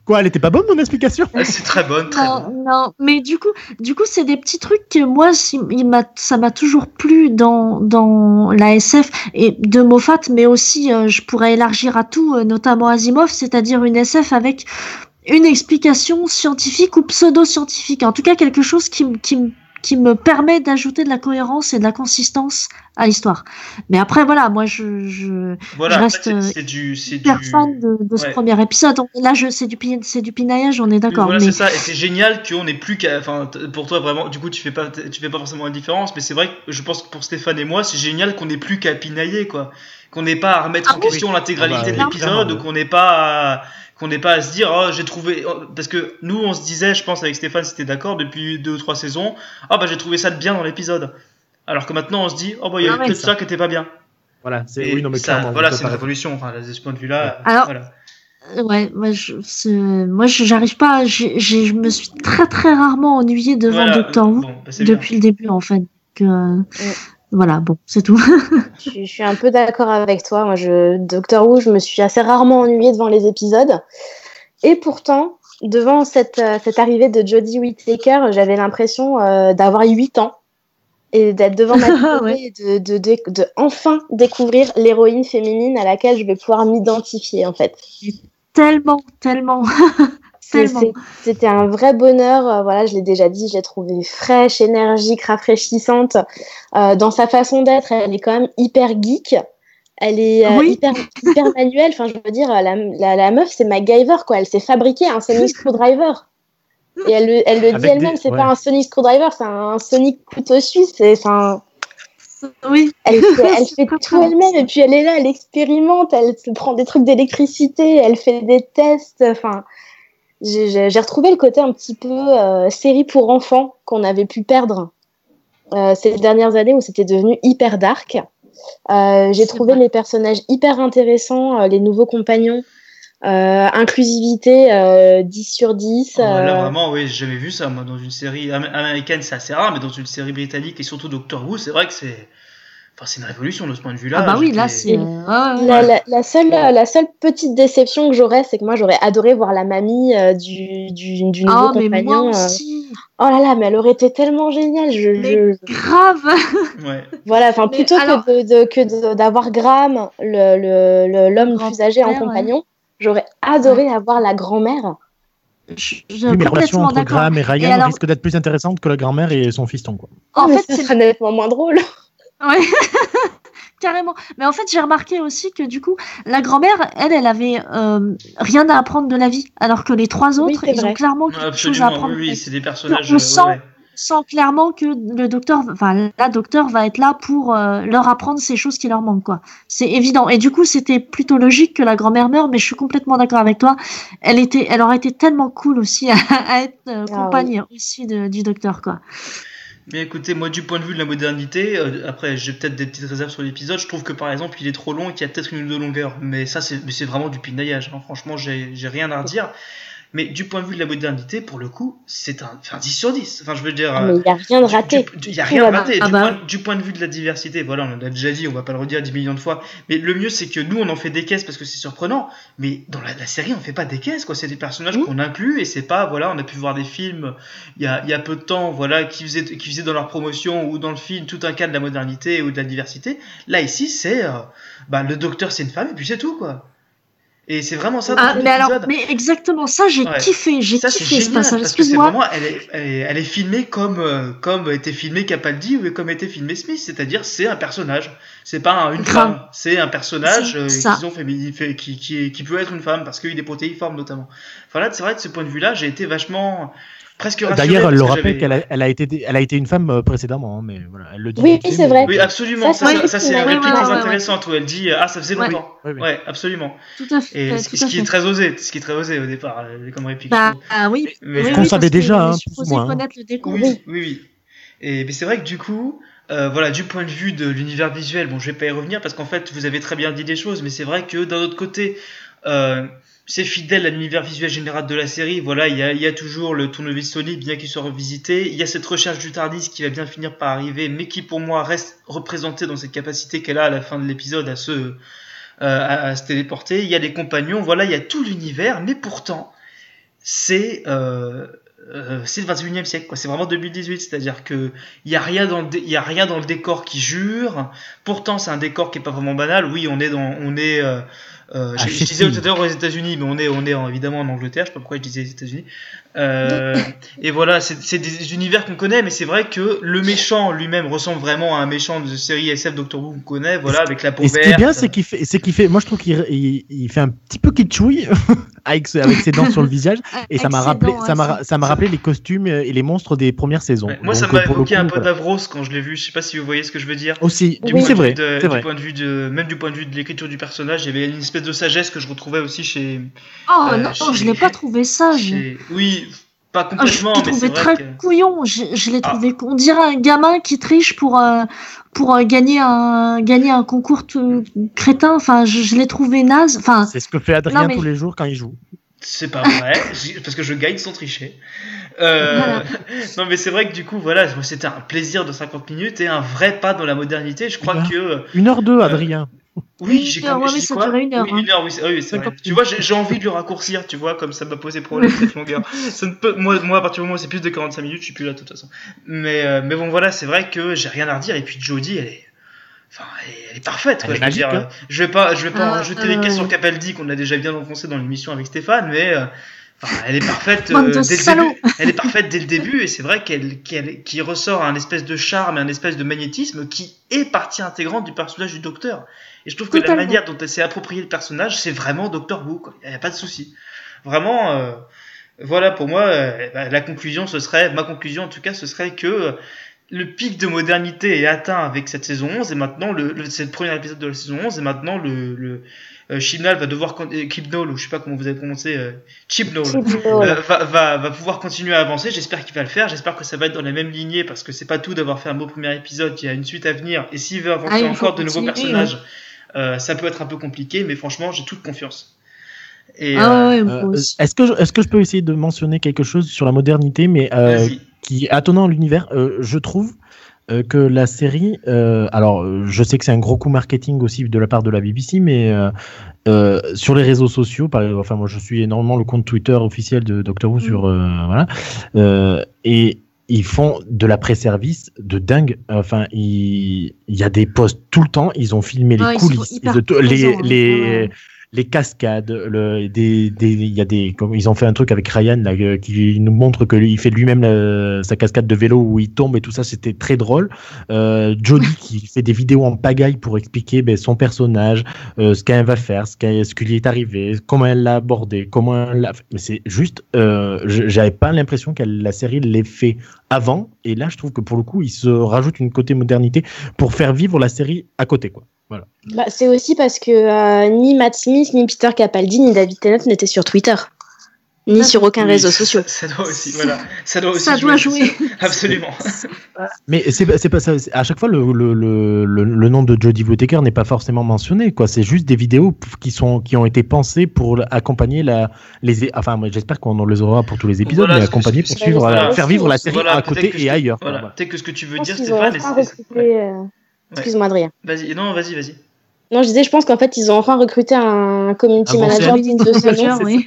Quoi, elle était pas bonne mon explication? Ah, c'est très bonne, très non, bonne. non, mais du coup, du coup, c'est des petits trucs que moi, il m'a, ça m'a toujours plu dans dans la SF et de Moffat, mais aussi, euh, je pourrais élargir à tout, euh, notamment Asimov, c'est-à-dire une SF avec une explication scientifique ou pseudo-scientifique, en tout cas quelque chose qui, qui, m- qui me permet d'ajouter de la cohérence et de la consistance à l'histoire. Mais après, voilà, moi, je, je, Voilà, je en reste, fait, euh, c'est, c'est du, c'est super du. fan de, de ce Ouais. premier épisode. Là, je, c'est du, c'est du pinaillage, on est d'accord. Voilà, mais c'est ça, et c'est génial qu'on n'ait plus qu'à. Enfin, t- pour toi, vraiment, du coup, tu fais pas, tu fais pas forcément la différence, mais c'est vrai que je pense que pour Stéphane et moi, c'est génial qu'on n'ait plus qu'à pinailler, quoi. Qu'on n'ait pas à remettre Ah en oui. question l'intégralité Ah bah, de oui, l'épisode, ou qu'on n'ait pas à, qu'on n'ait pas à se dire, oh, j'ai trouvé. oh, Parce que nous, on se disait, je pense, avec Stéphane, c'était d'accord, depuis deux ou trois saisons, ah, bah, j'ai trouvé ça de bien dans l'épisode. Alors que maintenant, on se dit, oh, bah, il y a Ah ouais, peut-être ça. ça qui était pas bien. Voilà, c'est oui, non mais ça, voilà, c'est une révolution, enfin, de ce point de vue-là. Alors, voilà. Euh, Ouais, moi je, moi je- j'arrive pas, j'ai- j'ai- je me suis très très rarement ennuyée devant Voilà, Doctor Who bon, bah, bien. depuis le début en fait. Que, euh, Voilà, bon, c'est tout. <laughs> Je, suis- je suis un peu d'accord avec toi. Moi, je, Doctor Who, je me suis assez rarement ennuyée devant les épisodes. Et pourtant, devant cette, euh, cette arrivée de Jodie Whittaker, j'avais l'impression euh, d'avoir 8 ans et d'être devant ma <laughs> télé Ouais. et de, de, de, de enfin découvrir l'héroïne féminine à laquelle je vais pouvoir m'identifier, en fait. tellement, tellement. <laughs> C'était un vrai bonheur. euh, voilà, je l'ai déjà dit, je l'ai trouvée fraîche, énergique, rafraîchissante. Euh, dans sa façon d'être, elle est quand même hyper geek. Elle est euh, Oui. hyper, hyper manuelle. Enfin, je veux dire, la, la, la meuf, c'est MacGyver, quoi. Elle s'est fabriquée un Sonic Screwdriver. Et elle, le- elle le dit elle-même, des- c'est ouais. pas un Sonic Screwdriver, c'est un Sonic couteau suisse. C'est, Oui. elle fait, elle <laughs> fait tout elle-même et puis elle est là, elle expérimente, elle se prend des trucs d'électricité, elle fait des tests. Enfin, j'ai retrouvé le côté un petit peu euh, série pour enfants qu'on avait pu perdre euh, ces dernières années où c'était devenu hyper dark. Euh, j'ai trouvé les personnages hyper intéressants, les nouveaux compagnons. Inclusivité euh, 10 sur 10. Oh, là, vraiment, oui, j'ai jamais vu ça. Moi, dans une série am- américaine, c'est assez rare, mais dans une série britannique et surtout Doctor Who, c'est vrai que c'est. Enfin, c'est une révolution de ce point de vue-là. Ah bah oui, là c'est. euh, ouais. La, la- la seule, la seule petite déception que j'aurais, c'est que moi j'aurais adoré voir la mamie euh, du, du, du nouveau Oh, mais moi compagnon. euh. aussi. Oh là là, mais elle aurait été tellement géniale. Je, Mais je- grave. Ouais. Voilà, enfin plutôt alors- que de, de- que de- d'avoir Graham, le, le, le- l'homme Le plus âgé en compagnon, j'aurais adoré avoir la grand-mère. Je, je- Oui, mais la relation entre d'accord. Graham et Ryan Et alors- risque d'être plus intéressante que la grand-mère et son fiston. Quoi. En Oh, mais fait, ce c'est serait nettement moins drôle. Ouais. <laughs> Carrément. Mais en fait, j'ai remarqué aussi que du coup, la grand-mère, elle, elle avait euh, rien à apprendre de la vie, alors que les trois autres, ils vrai. ont clairement quelque chose à Absolument, apprendre. oui, oui, c'est des personnages. On euh, sent- ouais, ouais. Sans clairement que le docteur, enfin la docteur va être là pour euh, leur apprendre ces choses qui leur manquent, quoi. C'est évident. Et du coup, c'était plutôt logique que la grand-mère meure, mais je suis complètement d'accord avec toi. Elle était, elle aurait été tellement cool aussi à, <laughs> à être euh, Ah compagne aussi de- du docteur, quoi. Mais écoutez, moi, du point de vue de la modernité, euh, après, j'ai peut-être des petites réserves sur l'épisode. Je trouve que par exemple, il est trop long et qu'il y a peut-être une ou deux longueurs. Mais ça, c'est vraiment du pinaillage. hein. Franchement, j'ai j'ai rien à redire. Mais du point de vue de la modernité, pour le coup, c'est un, enfin, 10 sur 10. Enfin, je veux dire. Mais il n'y a rien de raté. Il n'y a rien rater. Ah du, bah. point, du point de vue de la diversité, voilà, on l'a déjà dit, on va pas le redire 10 millions de fois. Mais le mieux, c'est que nous, on en fait des caisses parce que c'est surprenant. Mais dans la, la série, on fait pas des caisses, quoi. C'est des personnages Mhm. qu'on inclut et c'est pas, voilà, on a pu voir des films il y a, il y a peu de temps, voilà, qui faisaient, qui faisaient dans leur promotion ou dans le film tout un cas de la modernité ou de la diversité. Là, ici, c'est, euh, bah, le docteur, c'est une femme et puis c'est tout, quoi. Et c'est vraiment ça Ah, mais alors, mais exactement ça, j'ai Ouais. kiffé, j'ai kiffé ce passage. Excuse-moi. vraiment, elle est, elle est, elle est filmée comme, euh, comme était filmé Capaldi ou comme était filmé Smith, c'est-à-dire c'est un personnage. C'est pas un- une Grave. femme, c'est un personnage euh, qu'ils ont fait, fait- qui, qui, qui peut être une femme parce qu'il est protéiforme notamment. Enfin là, c'est vrai de ce point de vue-là, j'ai été vachement presque. D'ailleurs, elle le rappelle qu'elle a, elle a été, elle a été une femme euh, précédemment, hein, mais voilà, elle le dit. Oui, fait, c'est mais- vrai. Oui, absolument. Ça, Ça, c'est ça, une ouais, réplique ouais, très ouais, intéressante où elle dit ah ça faisait Ouais. longtemps. Oui, oui. Ouais, absolument. Tout à fait. Et tout ce, qui fait. est très osé, ce qui est très osé au départ euh, comme réplique. Bah ah oui. Mais- oui, Qu'on oui, savait déjà, on est hein, moins, hein. connaître le. Oui, oui, oui. Et mais c'est vrai que du coup, euh, voilà, du point de vue de l'univers visuel, bon, je vais pas y revenir parce qu'en fait, vous avez très bien dit des choses, mais c'est vrai que d'un autre côté, euh, c'est fidèle à l'univers visuel général de la série. Voilà, il y a, toujours le tournevis Sony, bien qu'il soit revisité. Il y a cette recherche du Tardis qui va bien finir par arriver, mais qui pour moi reste représentée dans cette capacité qu'elle a à la fin de l'épisode à se, euh, à, se téléporter. Il y a les compagnons, voilà, il y a tout l'univers, mais pourtant, c'est euh, euh, c'est le 21e siècle. C'est vraiment 2018, c'est-à-dire que il y a rien dans le a rien dans le décor qui jure. Pourtant, c'est un décor qui est pas vraiment banal. Oui, on est dans on est euh, À je, je disais tout à l'heure aux États-Unis, mais on est on est en- évidemment en Angleterre. Je sais pas pourquoi je disais les États-Unis. Euh, et voilà, c'est c'est des univers qu'on connaît, mais c'est vrai que le méchant lui-même ressemble vraiment à un méchant de série SF Doctor Who qu'on connaît. Voilà, avec la peau Et ce qui est verte. bien, c'est qu'il fait, c'est qu'il fait, moi je trouve qu'il il, il fait un petit peu kitschouille <laughs> avec, avec ses dents sur le visage, et ça m'a rappelé, ça m'a, ça m'a rappelé les costumes et les monstres des premières saisons. Ouais, moi, ça m'a le évoqué coup, un peu voilà. d'Avros quand je l'ai vu. Je sais pas si vous voyez ce que je veux dire. Aussi, Du oui, c'est vrai, de- du vrai. point de vue de, même du point de vue de l'écriture du personnage, il y avait une espèce de sagesse que je retrouvais aussi chez. Oh Euh, non, chez- je l'ai pas trouvé sage. chez- Oui, pas Ah, je complètement, l'ai mais c'est trouvé vrai très que. couillon. Je, je l'ai Ah. trouvé. On dirait un gamin qui triche pour euh, pour euh, gagner un gagner un concours tout crétin. Enfin, je, je l'ai trouvé naze. Enfin, C'est ce que fait Adrien Non, mais- tous les jours quand il joue. C'est pas vrai, <laughs> parce que je gagne sans tricher. Euh, Voilà. non, mais c'est vrai que du coup, voilà, c'était un plaisir de 50 minutes et un vrai pas dans la modernité. Je crois Voilà. que. Une heure deux, Adrien. Oui, j'ai ça quoi durait une heure, Oui, hein. une heure, oui, c'est oui, c'est vrai. 50 Tu vois, j'ai j'ai envie de le raccourcir, tu vois, comme ça m'a posé problème <laughs> cette longueur. Ça ne peut, moi, moi, à partir du moment où c'est plus de 45 minutes, je suis plus là de toute façon. Mais, euh, mais bon, voilà, c'est vrai que j'ai rien à redire. Et puis Jodie, elle est. Enfin, elle est, parfaite, quoi. Elle est je veux dire, hein. je vais pas, je vais pas Ah, rajouter les euh, caisses sur Capaldi qu'on a déjà bien enfoncé dans l'émission avec Stéphane, mais euh, enfin, elle est parfaite euh, dès le début. Elle est parfaite dès le début et c'est vrai qu'elle, qu'elle, qui ressort un espèce de charme et un espèce de magnétisme qui est partie intégrante du personnage du Docteur. Et je trouve que la manière dont elle s'est appropriée le personnage, c'est vraiment Doctor Who. Il n'y a pas de souci. Vraiment, euh, voilà pour moi, euh, bah, la conclusion, ce serait, ma conclusion en tout cas, ce serait que euh, le pic de modernité est atteint avec cette saison 11 et maintenant le, le c'est le premier épisode de la saison 11 et maintenant le, le euh, Chibnall va devoir con- euh, ou je sais pas comment vous avez prononcé euh, Chibnall Chibnall. va, va, va pouvoir continuer à avancer. J'espère qu'il va le faire. J'espère que ça va être dans la même lignée parce que c'est pas tout d'avoir fait un beau premier épisode. Il y a une suite à venir et s'il veut avancer Ah, encore de nouveaux continuer, personnages, euh, ça peut être un peu compliqué. Mais franchement, j'ai toute confiance. Et Ah euh, ouais, Euh, est-ce que, je- est-ce que je peux essayer de mentionner quelque chose sur la modernité, mais euh, qui est attenant à l'univers? Euh, Je trouve euh, que la série, euh, alors je sais que c'est un gros coup marketing aussi de la part de la BBC, mais euh, euh, sur les réseaux sociaux, par, enfin moi je suis énormément le compte Twitter officiel de Doctor Who sur euh, voilà, euh, et ils font de la pré-service de dingue. Enfin, il il y a des posts tout le temps. Ils ont filmé les Ouais, coulisses, ils les les. Les cascades, le, des, des, il y a des, comme ils ont fait un truc avec Ryan là, euh, qui nous montre que lui, il fait lui-même euh, sa cascade de vélo où il tombe et tout ça, c'était très drôle. Euh, Jodie <laughs> qui fait des vidéos en pagaille pour expliquer ben, son personnage, euh, ce qu'elle va faire, ce, qu'elle- ce qui lui est arrivé, comment elle l'a abordé, comment elle l'a. fait. Mais c'est juste, euh, j'avais pas l'impression que la série l'ait fait avant, et là je trouve que pour le coup, il se rajoute une côté modernité pour faire vivre la série à côté, quoi. Voilà. Bah, c'est aussi parce que euh, ni Matt Smith, ni Peter Capaldi, ni David Tennant n'étaient sur Twitter. Ni Ah, sur aucun Oui, réseau social. <laughs> Ça, doit aussi, voilà. Ça doit aussi Ça doit jouer. <laughs> Absolument. <laughs> Mais c'est pas- ça. À chaque fois, le, le, le, le, le nom de Jodie Whittaker n'est pas forcément mentionné. quoi. C'est juste des vidéos qui sont qui ont été pensées pour accompagner la les. Enfin, j'espère qu'on les aura pour tous les épisodes, Voilà, mais accompagner pour suivre, voilà, faire aussi, vivre la série Voilà, à côté et ailleurs. Voilà. Voilà. Peut-être que ce que tu veux dire, Stéphane. Excuse-moi, Adrien. Vas-y, non, vas-y, vas-y. Non, je disais, je pense qu'en fait, ils ont enfin recruté un community bon manager digne de ce <laughs> nom. Oui.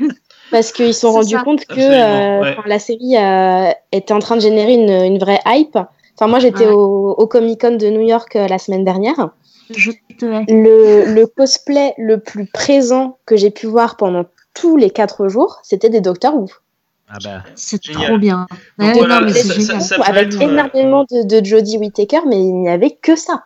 parce qu'ils se sont rendus ça. compte que euh, ouais. la série euh, était en train de générer une, une vraie hype. Enfin, moi, j'étais Ouais. au, au Comic Con de New York euh, la semaine dernière Je te. Le, le cosplay le plus présent que j'ai pu voir pendant tous les quatre jours, c'était des Doctor Who. Ah bah, C'est trop bien. Donc Ouais, voilà, non, mais ça- c'est ça- génial. ça peut avec être, énormément de, de Jodie Whittaker, mais il n'y avait que ça.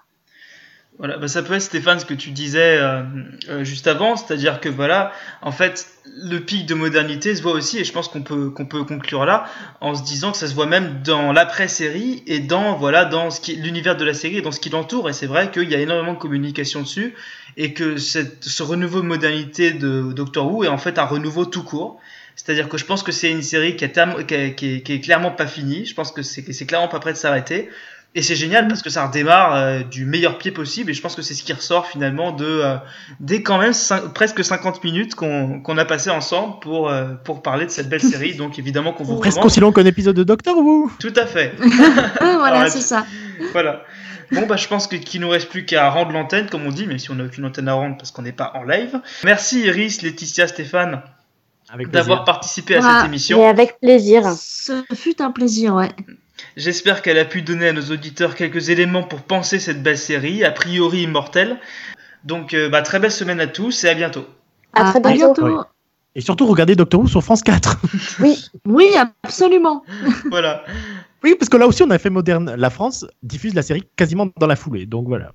Voilà, bah ça peut être Stéphane ce que tu disais euh, euh, juste avant, c'est-à-dire que voilà, en fait, le pic de modernité se voit aussi, et je pense qu'on peut qu'on peut conclure là en se disant que ça se voit même dans l'après-série et dans voilà dans ce qui l'univers de la série et dans ce qui l'entoure. Et c'est vrai qu'il y a énormément de communication dessus et que cette, ce renouveau de modernité de Doctor Who est en fait un renouveau tout court. C'est-à-dire que je pense que c'est une série qui, a qui, est, qui est clairement pas finie. Je pense que c'est clairement pas prêt de s'arrêter. Et c'est génial parce que ça redémarre euh, du meilleur pied possible et je pense que c'est ce qui ressort finalement de euh, dès quand même presque 50 minutes qu'on qu'on a passé ensemble pour euh, pour parler de cette belle série <laughs> donc évidemment qu'on vous presque recommande. aussi long qu'un épisode de Doctor Who. Tout à fait. <laughs> Voilà, c'est ça. Voilà. Bon bah je pense que qu'il nous reste plus qu'à rendre l'antenne comme on dit même si on n'a aucune antenne à rendre parce qu'on n'est pas en live. Merci Iris, Laetitia, Stéphane d'avoir participé à cette émission. Mais avec plaisir. Ce fut un plaisir, ouais. J'espère qu'elle a pu donner à nos auditeurs quelques éléments pour penser cette belle série, a priori immortelle. Donc, euh, bah, très belle semaine à tous et à bientôt. À très bientôt. Oui. Et surtout, regardez Doctor Who sur France 4. <laughs> Oui, absolument. <laughs> Voilà. oui, parce que là aussi, on a fait moderne. La France diffuse la série quasiment dans la foulée. Donc voilà.